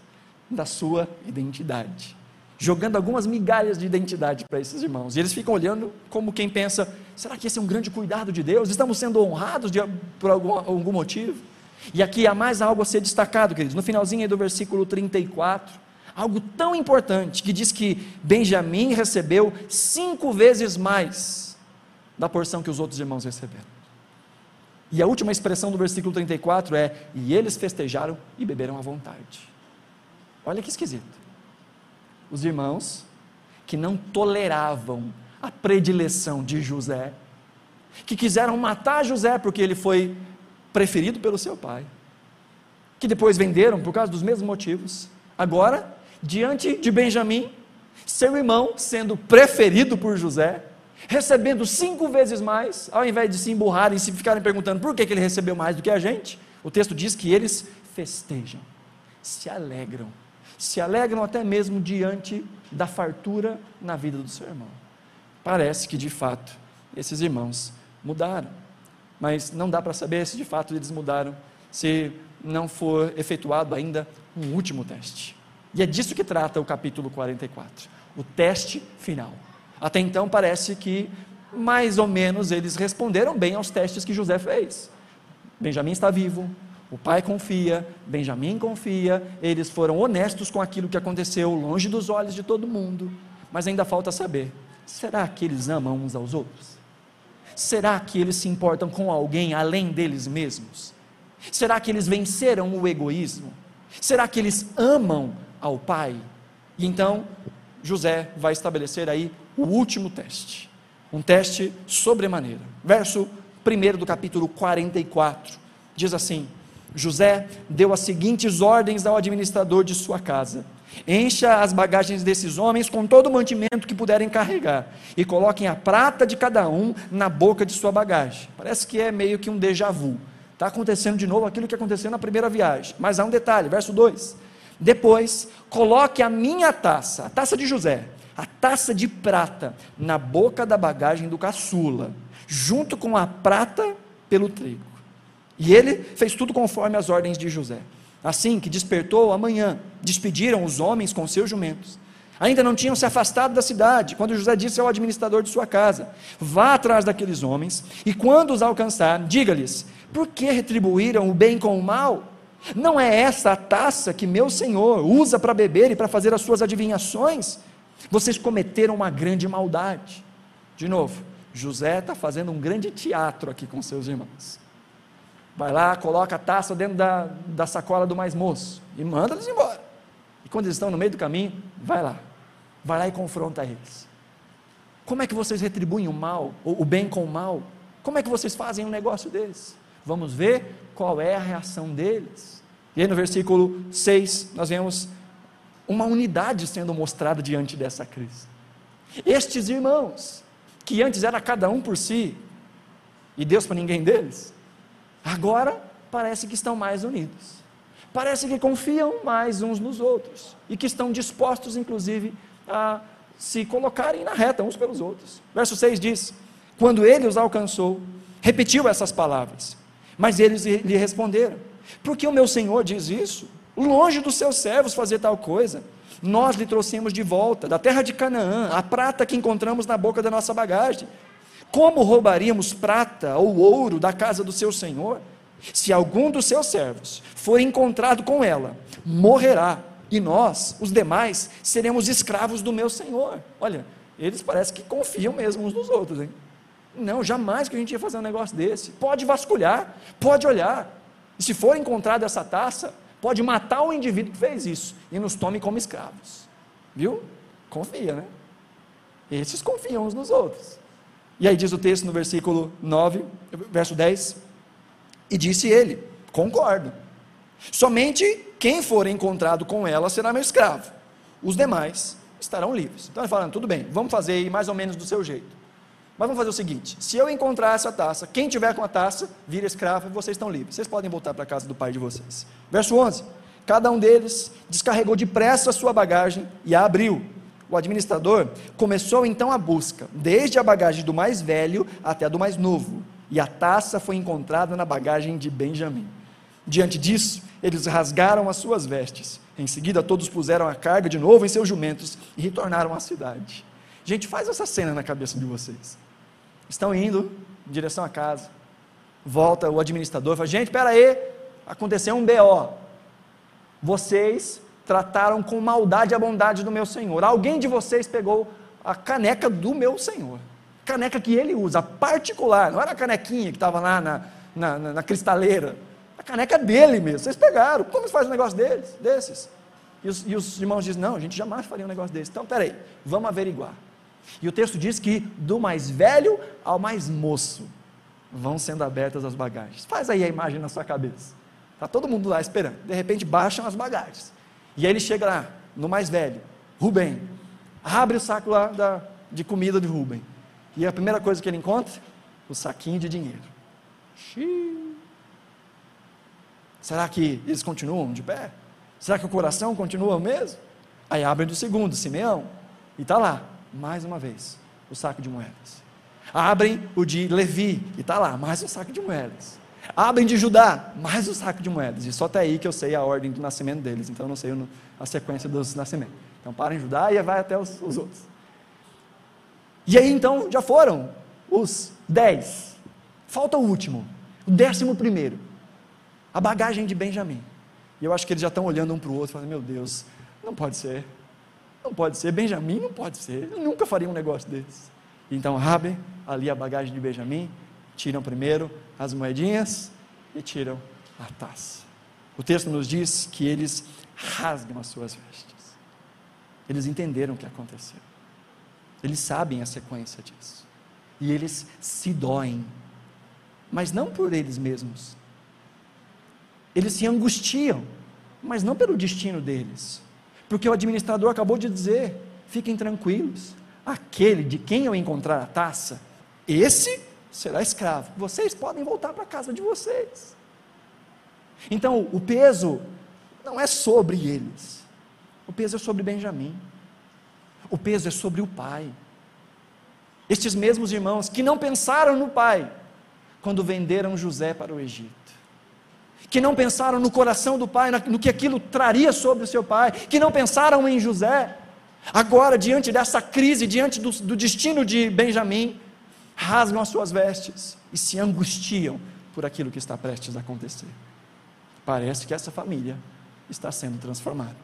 da sua identidade jogando algumas migalhas de identidade para esses irmãos. E eles ficam olhando como quem pensa: será que esse é um grande cuidado de Deus? Estamos sendo honrados de, por algum, algum motivo? E aqui há mais algo a ser destacado, queridos. No finalzinho do versículo 34, algo tão importante que diz que Benjamim recebeu cinco vezes mais da porção que os outros irmãos receberam. E a última expressão do versículo 34 é: E eles festejaram e beberam à vontade. Olha que esquisito os irmãos que não toleravam a predileção de José, que quiseram matar José porque ele foi preferido pelo seu pai, que depois venderam por causa dos mesmos motivos. Agora, diante de Benjamim, seu irmão sendo preferido por José, recebendo cinco vezes mais, ao invés de se emburrarem e se ficarem perguntando por que, que ele recebeu mais do que a gente, o texto diz que eles festejam, se alegram se alegram até mesmo diante da fartura na vida do seu irmão. Parece que de fato esses irmãos mudaram, mas não dá para saber se de fato eles mudaram, se não for efetuado ainda um último teste. E é disso que trata o capítulo 44, o teste final. Até então parece que mais ou menos eles responderam bem aos testes que José fez. Benjamim está vivo, o pai confia, Benjamim confia, eles foram honestos com aquilo que aconteceu, longe dos olhos de todo mundo, mas ainda falta saber: será que eles amam uns aos outros? Será que eles se importam com alguém além deles mesmos? Será que eles venceram o egoísmo? Será que eles amam ao pai? E então, José vai estabelecer aí o último teste, um teste sobremaneira. Verso 1 do capítulo 44 diz assim: José deu as seguintes ordens ao administrador de sua casa: Encha as bagagens desses homens com todo o mantimento que puderem carregar, e coloquem a prata de cada um na boca de sua bagagem. Parece que é meio que um déjà vu. Está acontecendo de novo aquilo que aconteceu na primeira viagem. Mas há um detalhe, verso 2. Depois, coloque a minha taça, a taça de José, a taça de prata, na boca da bagagem do caçula, junto com a prata pelo trigo. E ele fez tudo conforme as ordens de José. Assim que despertou amanhã, despediram os homens com seus jumentos. Ainda não tinham se afastado da cidade, quando José disse ao administrador de sua casa: Vá atrás daqueles homens, e quando os alcançar, diga-lhes: Por que retribuíram o bem com o mal? Não é essa a taça que meu senhor usa para beber e para fazer as suas adivinhações? Vocês cometeram uma grande maldade. De novo, José está fazendo um grande teatro aqui com seus irmãos. Vai lá, coloca a taça dentro da, da sacola do mais moço e manda eles embora. E quando eles estão no meio do caminho, vai lá. Vai lá e confronta eles. Como é que vocês retribuem o mal, o bem com o mal? Como é que vocês fazem um negócio desse? Vamos ver qual é a reação deles. E aí no versículo 6, nós vemos uma unidade sendo mostrada diante dessa crise. Estes irmãos, que antes era cada um por si, e Deus para ninguém deles, Agora parece que estão mais unidos. Parece que confiam mais uns nos outros e que estão dispostos, inclusive, a se colocarem na reta uns pelos outros. Verso 6 diz: Quando ele os alcançou, repetiu essas palavras, mas eles lhe responderam: Por que o meu senhor diz isso? Longe dos seus servos fazer tal coisa. nós lhe trouxemos de volta, da terra de Canaã, a prata que encontramos na boca da nossa bagagem. Como roubaríamos prata ou ouro da casa do seu senhor? Se algum dos seus servos for encontrado com ela, morrerá, e nós, os demais, seremos escravos do meu senhor. Olha, eles parecem que confiam mesmo uns nos outros, hein? Não, jamais que a gente ia fazer um negócio desse. Pode vasculhar, pode olhar. E se for encontrada essa taça, pode matar o indivíduo que fez isso e nos tome como escravos. Viu? Confia, né? Esses confiam uns nos outros. E aí diz o texto no versículo 9, verso 10: E disse ele: Concordo. Somente quem for encontrado com ela será meu escravo. Os demais estarão livres. Então ele falando, tudo bem, vamos fazer aí mais ou menos do seu jeito. Mas vamos fazer o seguinte: se eu encontrar essa taça, quem tiver com a taça, vira escravo e vocês estão livres. Vocês podem voltar para a casa do pai de vocês. Verso 11: Cada um deles descarregou depressa a sua bagagem e a abriu. O administrador começou então a busca, desde a bagagem do mais velho até a do mais novo, e a taça foi encontrada na bagagem de Benjamim. Diante disso, eles rasgaram as suas vestes. Em seguida, todos puseram a carga de novo em seus jumentos e retornaram à cidade. Gente, faz essa cena na cabeça de vocês. Estão indo em direção à casa. Volta o administrador e fala: Gente, espera aí, aconteceu um BO. Vocês trataram com maldade a bondade do meu Senhor. Alguém de vocês pegou a caneca do meu Senhor. Caneca que ele usa, particular, não era a canequinha que estava lá na, na, na, na cristaleira. A caneca dele mesmo. Vocês pegaram. Como faz um negócio deles, desses? E os, e os irmãos dizem: Não, a gente jamais faria um negócio desse. Então, peraí, vamos averiguar. E o texto diz que do mais velho ao mais moço vão sendo abertas as bagagens. Faz aí a imagem na sua cabeça. Está todo mundo lá esperando. De repente baixam as bagagens. E aí ele chega lá, no mais velho, Rubem. Abre o saco lá da, de comida de Rubem. E a primeira coisa que ele encontra? O saquinho de dinheiro. Xiii. Será que eles continuam de pé? Será que o coração continua o mesmo? Aí abrem do segundo, Simeão, e está lá, mais uma vez, o saco de moedas. Abrem o de Levi, e está lá, mais um saco de moedas. Abrem de Judá, mais um saco de moedas. E só até aí que eu sei a ordem do nascimento deles, então eu não sei a sequência dos nascimentos. Então para em Judá e vai até os, os outros. E aí então já foram os dez. Falta o último, o décimo primeiro. A bagagem de Benjamim. E eu acho que eles já estão olhando um para o outro, falando: Meu Deus, não pode ser. Não pode ser. Benjamim não pode ser. Eu nunca faria um negócio desse. Então abrem ali a bagagem de Benjamim, tiram primeiro as moedinhas e tiram a taça. O texto nos diz que eles rasgam as suas vestes. Eles entenderam o que aconteceu. Eles sabem a sequência disso. E eles se doem. Mas não por eles mesmos. Eles se angustiam, mas não pelo destino deles porque o administrador acabou de dizer: fiquem tranquilos, aquele de quem eu encontrar a taça, esse será escravo. Vocês podem voltar para a casa de vocês. Então, o peso não é sobre eles, o peso é sobre Benjamim, o peso é sobre o pai. Estes mesmos irmãos que não pensaram no pai quando venderam José para o Egito que não pensaram no coração do pai, no que aquilo traria sobre o seu pai, que não pensaram em José. Agora, diante dessa crise, diante do, do destino de Benjamim, rasgam as suas vestes e se angustiam por aquilo que está prestes a acontecer. Parece que essa família está sendo transformada.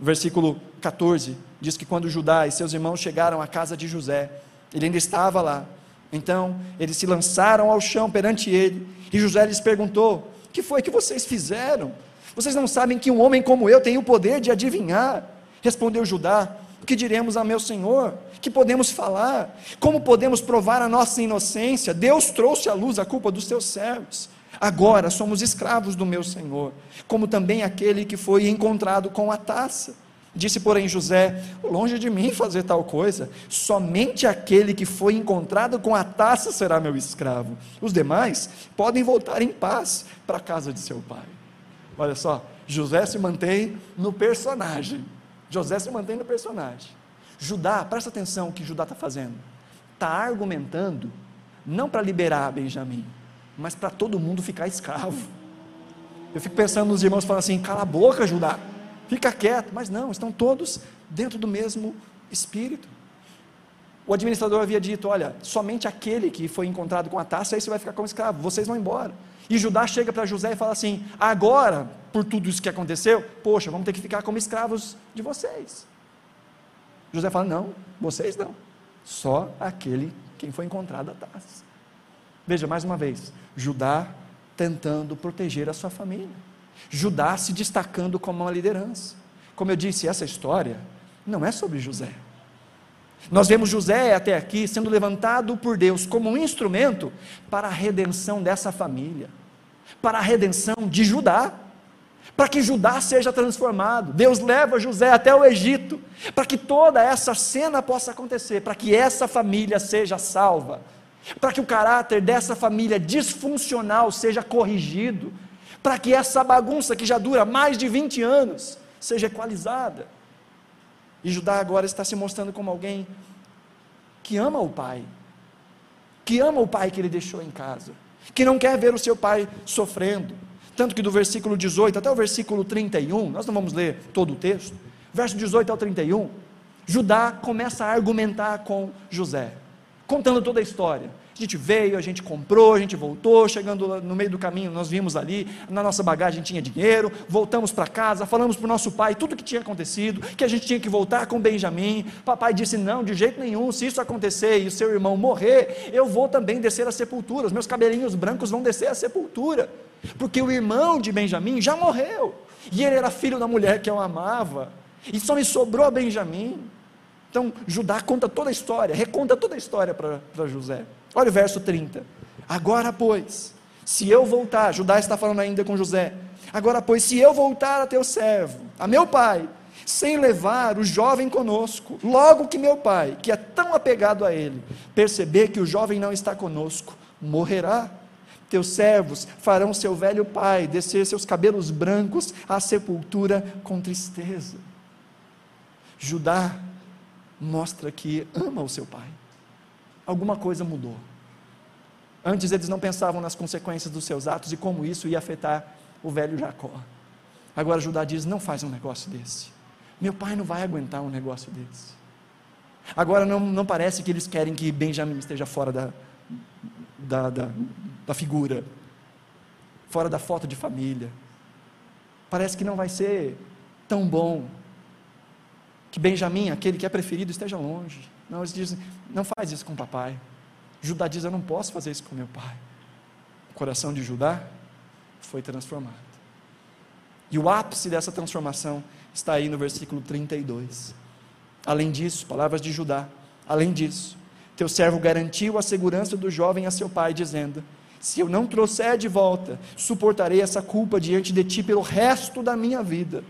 O versículo 14 diz que quando Judá e seus irmãos chegaram à casa de José, ele ainda estava lá. Então, eles se lançaram ao chão perante ele, e José lhes perguntou: que foi que vocês fizeram? Vocês não sabem que um homem como eu tem o poder de adivinhar? Respondeu Judá: O que diremos a meu senhor? Que podemos falar? Como podemos provar a nossa inocência? Deus trouxe à luz a culpa dos seus servos. Agora somos escravos do meu senhor, como também aquele que foi encontrado com a taça. Disse, porém, José: Longe de mim fazer tal coisa, somente aquele que foi encontrado com a taça será meu escravo. Os demais podem voltar em paz para a casa de seu pai. Olha só, José se mantém no personagem. José se mantém no personagem. Judá, presta atenção o que Judá está fazendo. Está argumentando, não para liberar Benjamim, mas para todo mundo ficar escravo. Eu fico pensando nos irmãos falando assim: cala a boca, Judá fica quieto. Mas não, estão todos dentro do mesmo espírito. O administrador havia dito: Olha, somente aquele que foi encontrado com a taça, aí você vai ficar como escravo, vocês vão embora. E Judá chega para José e fala assim: Agora, por tudo isso que aconteceu, poxa, vamos ter que ficar como escravos de vocês. José fala: Não, vocês não. Só aquele quem foi encontrado a taça. Veja, mais uma vez, Judá tentando proteger a sua família. Judá se destacando como uma liderança. Como eu disse, essa história não é sobre José. Nós vemos José até aqui sendo levantado por Deus como um instrumento para a redenção dessa família, para a redenção de Judá, para que Judá seja transformado. Deus leva José até o Egito, para que toda essa cena possa acontecer, para que essa família seja salva, para que o caráter dessa família disfuncional seja corrigido, para que essa bagunça que já dura mais de 20 anos seja equalizada. E Judá agora está se mostrando como alguém que ama o pai, que ama o pai que ele deixou em casa, que não quer ver o seu pai sofrendo. Tanto que do versículo 18 até o versículo 31, nós não vamos ler todo o texto, verso 18 ao 31, Judá começa a argumentar com José, contando toda a história. A gente veio, a gente comprou, a gente voltou, chegando no meio do caminho, nós vimos ali, na nossa bagagem tinha dinheiro, voltamos para casa, falamos para o nosso pai tudo o que tinha acontecido, que a gente tinha que voltar com Benjamim. Papai disse: Não, de jeito nenhum, se isso acontecer e o seu irmão morrer, eu vou também descer a sepultura, os meus cabelinhos brancos vão descer a sepultura, porque o irmão de Benjamim já morreu, e ele era filho da mulher que eu amava, e só me sobrou Benjamim. Então Judá conta toda a história, reconta toda a história para José. Olha o verso 30. Agora, pois, se eu voltar, Judá está falando ainda com José. Agora, pois, se eu voltar a teu servo, a meu pai, sem levar o jovem conosco, logo que meu pai, que é tão apegado a ele, perceber que o jovem não está conosco, morrerá. Teus servos farão seu velho pai descer seus cabelos brancos à sepultura com tristeza. Judá mostra que ama o seu pai alguma coisa mudou. Antes eles não pensavam nas consequências dos seus atos e como isso ia afetar o velho Jacó. Agora Judá diz: não faz um negócio desse. Meu pai não vai aguentar um negócio desse. Agora não, não parece que eles querem que Benjamim esteja fora da, da, da, da figura, fora da foto de família. Parece que não vai ser tão bom que Benjamim, aquele que é preferido, esteja longe. Não, eles dizem: não faz isso com papai. Judá diz: eu não posso fazer isso com meu pai. O coração de Judá foi transformado. E o ápice dessa transformação está aí no versículo 32. Além disso, palavras de Judá, além disso, teu servo garantiu a segurança do jovem a seu pai, dizendo: Se eu não trouxer de volta, suportarei essa culpa diante de ti pelo resto da minha vida.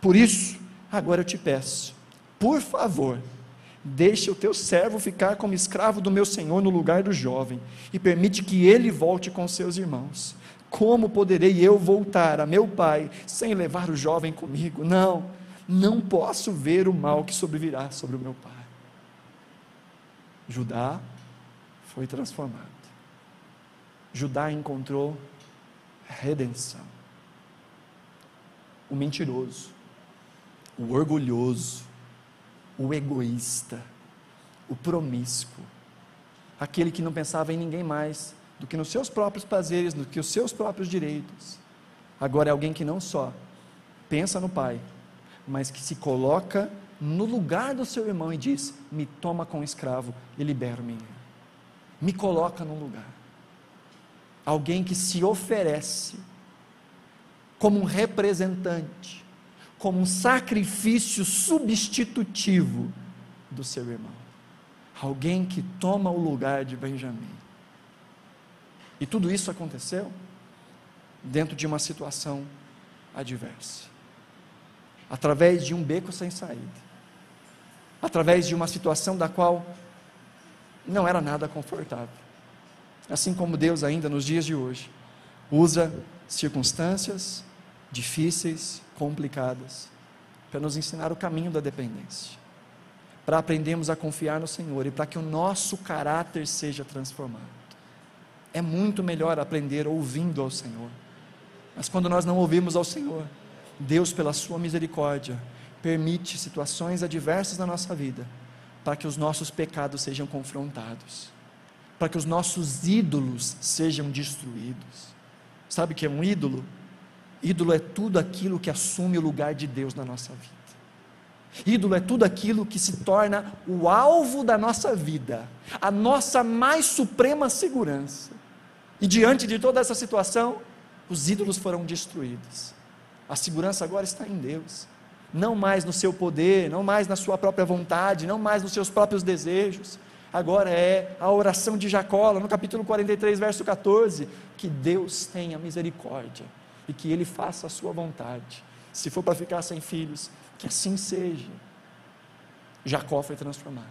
Por isso, agora eu te peço, por favor, Deixa o teu servo ficar como escravo do meu senhor no lugar do jovem, e permite que ele volte com seus irmãos. Como poderei eu voltar a meu pai sem levar o jovem comigo? Não, não posso ver o mal que sobrevirá sobre o meu pai. Judá foi transformado. Judá encontrou redenção. O mentiroso, o orgulhoso, o egoísta, o promíscuo, aquele que não pensava em ninguém mais do que nos seus próprios prazeres, do que os seus próprios direitos. Agora é alguém que não só pensa no Pai, mas que se coloca no lugar do seu irmão e diz: Me toma como escravo e libera o menino. Me coloca no lugar. Alguém que se oferece como um representante como um sacrifício substitutivo do seu irmão. Alguém que toma o lugar de Benjamim. E tudo isso aconteceu dentro de uma situação adversa através de um beco sem saída, através de uma situação da qual não era nada confortável. Assim como Deus, ainda nos dias de hoje, usa circunstâncias difíceis, complicadas, para nos ensinar o caminho da dependência, para aprendermos a confiar no Senhor e para que o nosso caráter seja transformado. É muito melhor aprender ouvindo ao Senhor, mas quando nós não ouvimos ao Senhor, Deus, pela sua misericórdia, permite situações adversas na nossa vida para que os nossos pecados sejam confrontados, para que os nossos ídolos sejam destruídos. Sabe o que é um ídolo? Ídolo é tudo aquilo que assume o lugar de Deus na nossa vida. Ídolo é tudo aquilo que se torna o alvo da nossa vida, a nossa mais suprema segurança. E diante de toda essa situação, os ídolos foram destruídos. A segurança agora está em Deus, não mais no seu poder, não mais na sua própria vontade, não mais nos seus próprios desejos. Agora é a oração de Jacó, no capítulo 43, verso 14: que Deus tenha misericórdia e que Ele faça a sua vontade. Se for para ficar sem filhos, que assim seja. Jacó foi transformado,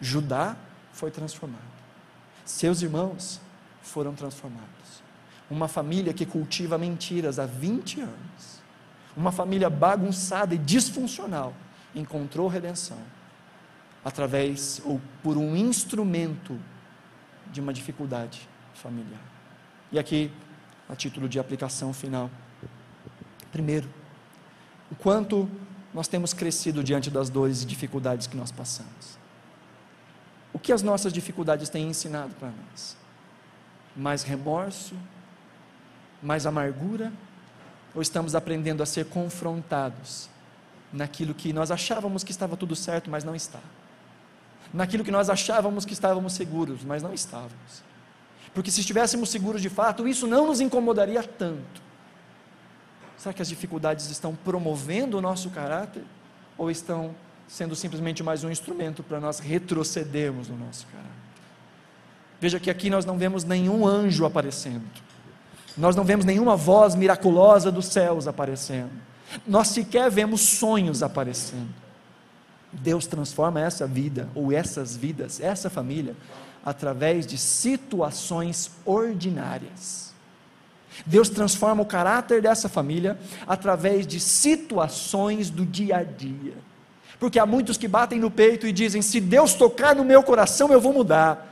Judá foi transformado, seus irmãos foram transformados. Uma família que cultiva mentiras há 20 anos, uma família bagunçada e disfuncional, encontrou redenção através ou por um instrumento de uma dificuldade familiar. E aqui, a título de aplicação final. Primeiro, o quanto nós temos crescido diante das dores e dificuldades que nós passamos. O que as nossas dificuldades têm ensinado para nós? Mais remorso? Mais amargura? Ou estamos aprendendo a ser confrontados naquilo que nós achávamos que estava tudo certo, mas não está? Naquilo que nós achávamos que estávamos seguros, mas não estávamos. Porque se estivéssemos seguros de fato, isso não nos incomodaria tanto. Será que as dificuldades estão promovendo o nosso caráter? Ou estão sendo simplesmente mais um instrumento para nós retrocedermos no nosso caráter? Veja que aqui nós não vemos nenhum anjo aparecendo, nós não vemos nenhuma voz miraculosa dos céus aparecendo, nós sequer vemos sonhos aparecendo. Deus transforma essa vida, ou essas vidas, essa família, através de situações ordinárias. Deus transforma o caráter dessa família através de situações do dia a dia. Porque há muitos que batem no peito e dizem: se Deus tocar no meu coração, eu vou mudar.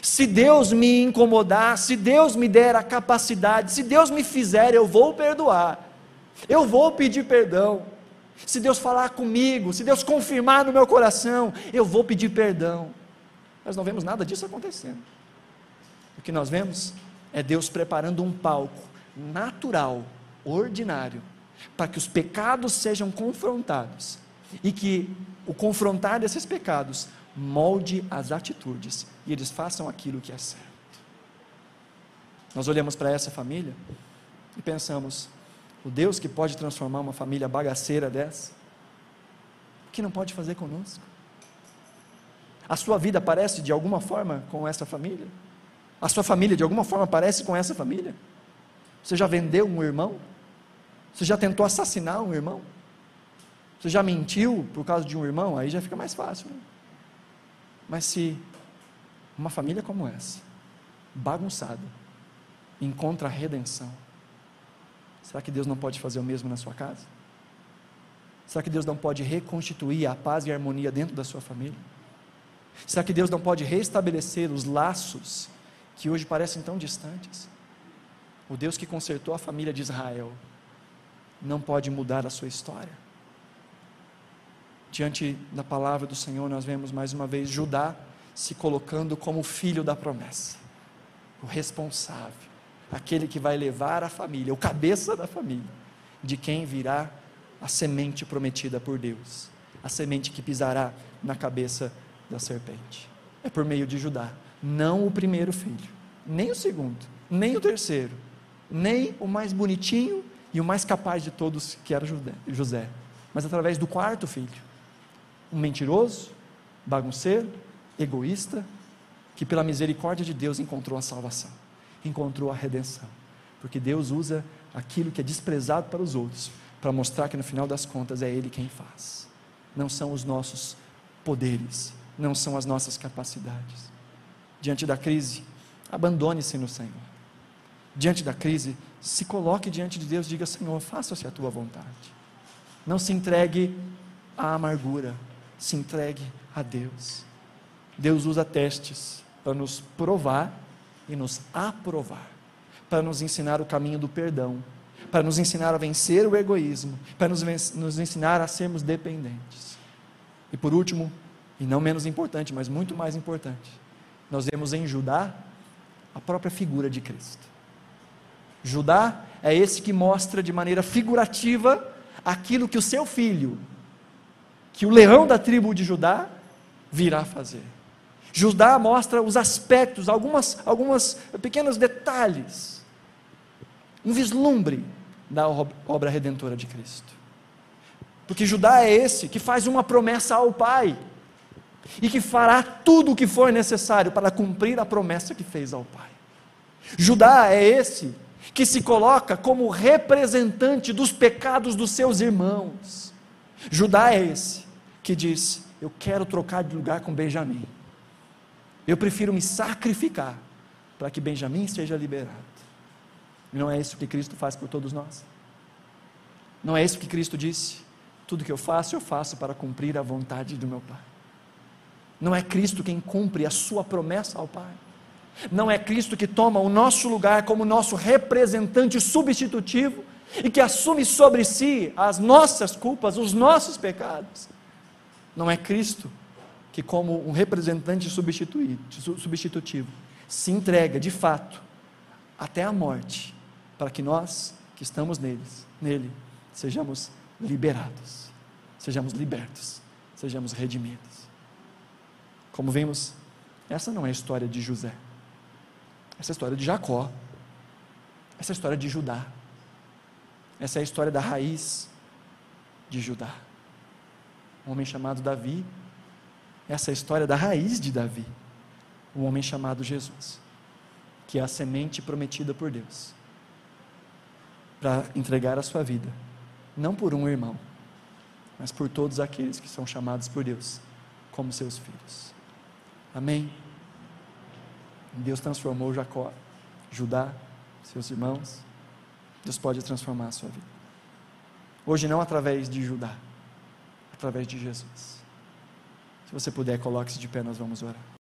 Se Deus me incomodar, se Deus me der a capacidade, se Deus me fizer, eu vou perdoar. Eu vou pedir perdão. Se Deus falar comigo, se Deus confirmar no meu coração, eu vou pedir perdão. Nós não vemos nada disso acontecendo. O que nós vemos é Deus preparando um palco natural, ordinário, para que os pecados sejam confrontados e que o confrontar desses pecados molde as atitudes e eles façam aquilo que é certo. Nós olhamos para essa família e pensamos: o Deus que pode transformar uma família bagaceira dessa, o que não pode fazer conosco? A sua vida parece de alguma forma com essa família? A sua família de alguma forma parece com essa família? Você já vendeu um irmão? Você já tentou assassinar um irmão? Você já mentiu por causa de um irmão? Aí já fica mais fácil. Né? Mas se uma família como essa, bagunçada, encontra a redenção, será que Deus não pode fazer o mesmo na sua casa? Será que Deus não pode reconstituir a paz e a harmonia dentro da sua família? Será que Deus não pode restabelecer os laços que hoje parecem tão distantes. O Deus que consertou a família de Israel não pode mudar a sua história. Diante da palavra do Senhor, nós vemos mais uma vez Judá se colocando como filho da promessa, o responsável, aquele que vai levar a família, o cabeça da família, de quem virá a semente prometida por Deus, a semente que pisará na cabeça da serpente. É por meio de Judá. Não o primeiro filho, nem o segundo, nem o terceiro, nem o mais bonitinho e o mais capaz de todos, que era José, mas através do quarto filho, um mentiroso, bagunceiro, egoísta, que pela misericórdia de Deus encontrou a salvação, encontrou a redenção, porque Deus usa aquilo que é desprezado para os outros, para mostrar que no final das contas é Ele quem faz, não são os nossos poderes, não são as nossas capacidades diante da crise, abandone-se no Senhor. Diante da crise, se coloque diante de Deus, diga: Senhor, faça-se a tua vontade. Não se entregue à amargura, se entregue a Deus. Deus usa testes para nos provar e nos aprovar, para nos ensinar o caminho do perdão, para nos ensinar a vencer o egoísmo, para nos, nos ensinar a sermos dependentes. E por último, e não menos importante, mas muito mais importante, nós vemos em Judá a própria figura de Cristo. Judá é esse que mostra de maneira figurativa aquilo que o seu filho, que o leão da tribo de Judá, virá fazer. Judá mostra os aspectos, algumas, algumas pequenos detalhes, um vislumbre da obra redentora de Cristo. Porque Judá é esse que faz uma promessa ao Pai e que fará tudo o que for necessário para cumprir a promessa que fez ao Pai. Judá é esse que se coloca como representante dos pecados dos seus irmãos. Judá é esse que diz: Eu quero trocar de lugar com Benjamim. Eu prefiro me sacrificar para que Benjamim seja liberado. E não é isso que Cristo faz por todos nós? Não é isso que Cristo disse? Tudo que eu faço, eu faço para cumprir a vontade do meu Pai. Não é Cristo quem cumpre a sua promessa ao Pai. Não é Cristo que toma o nosso lugar como nosso representante substitutivo e que assume sobre si as nossas culpas, os nossos pecados. Não é Cristo que, como um representante substitutivo, se entrega de fato até a morte, para que nós que estamos neles, nele sejamos liberados, sejamos libertos, sejamos redimidos. Como vimos, essa não é a história de José. Essa é a história de Jacó. Essa é a história de Judá. Essa é a história da raiz de Judá. Um homem chamado Davi. Essa é a história da raiz de Davi. Um homem chamado Jesus, que é a semente prometida por Deus para entregar a sua vida, não por um irmão, mas por todos aqueles que são chamados por Deus como seus filhos. Amém. Deus transformou Jacó, Judá, seus irmãos. Deus pode transformar a sua vida. Hoje não através de Judá, através de Jesus. Se você puder, coloque-se de pé, nós vamos orar.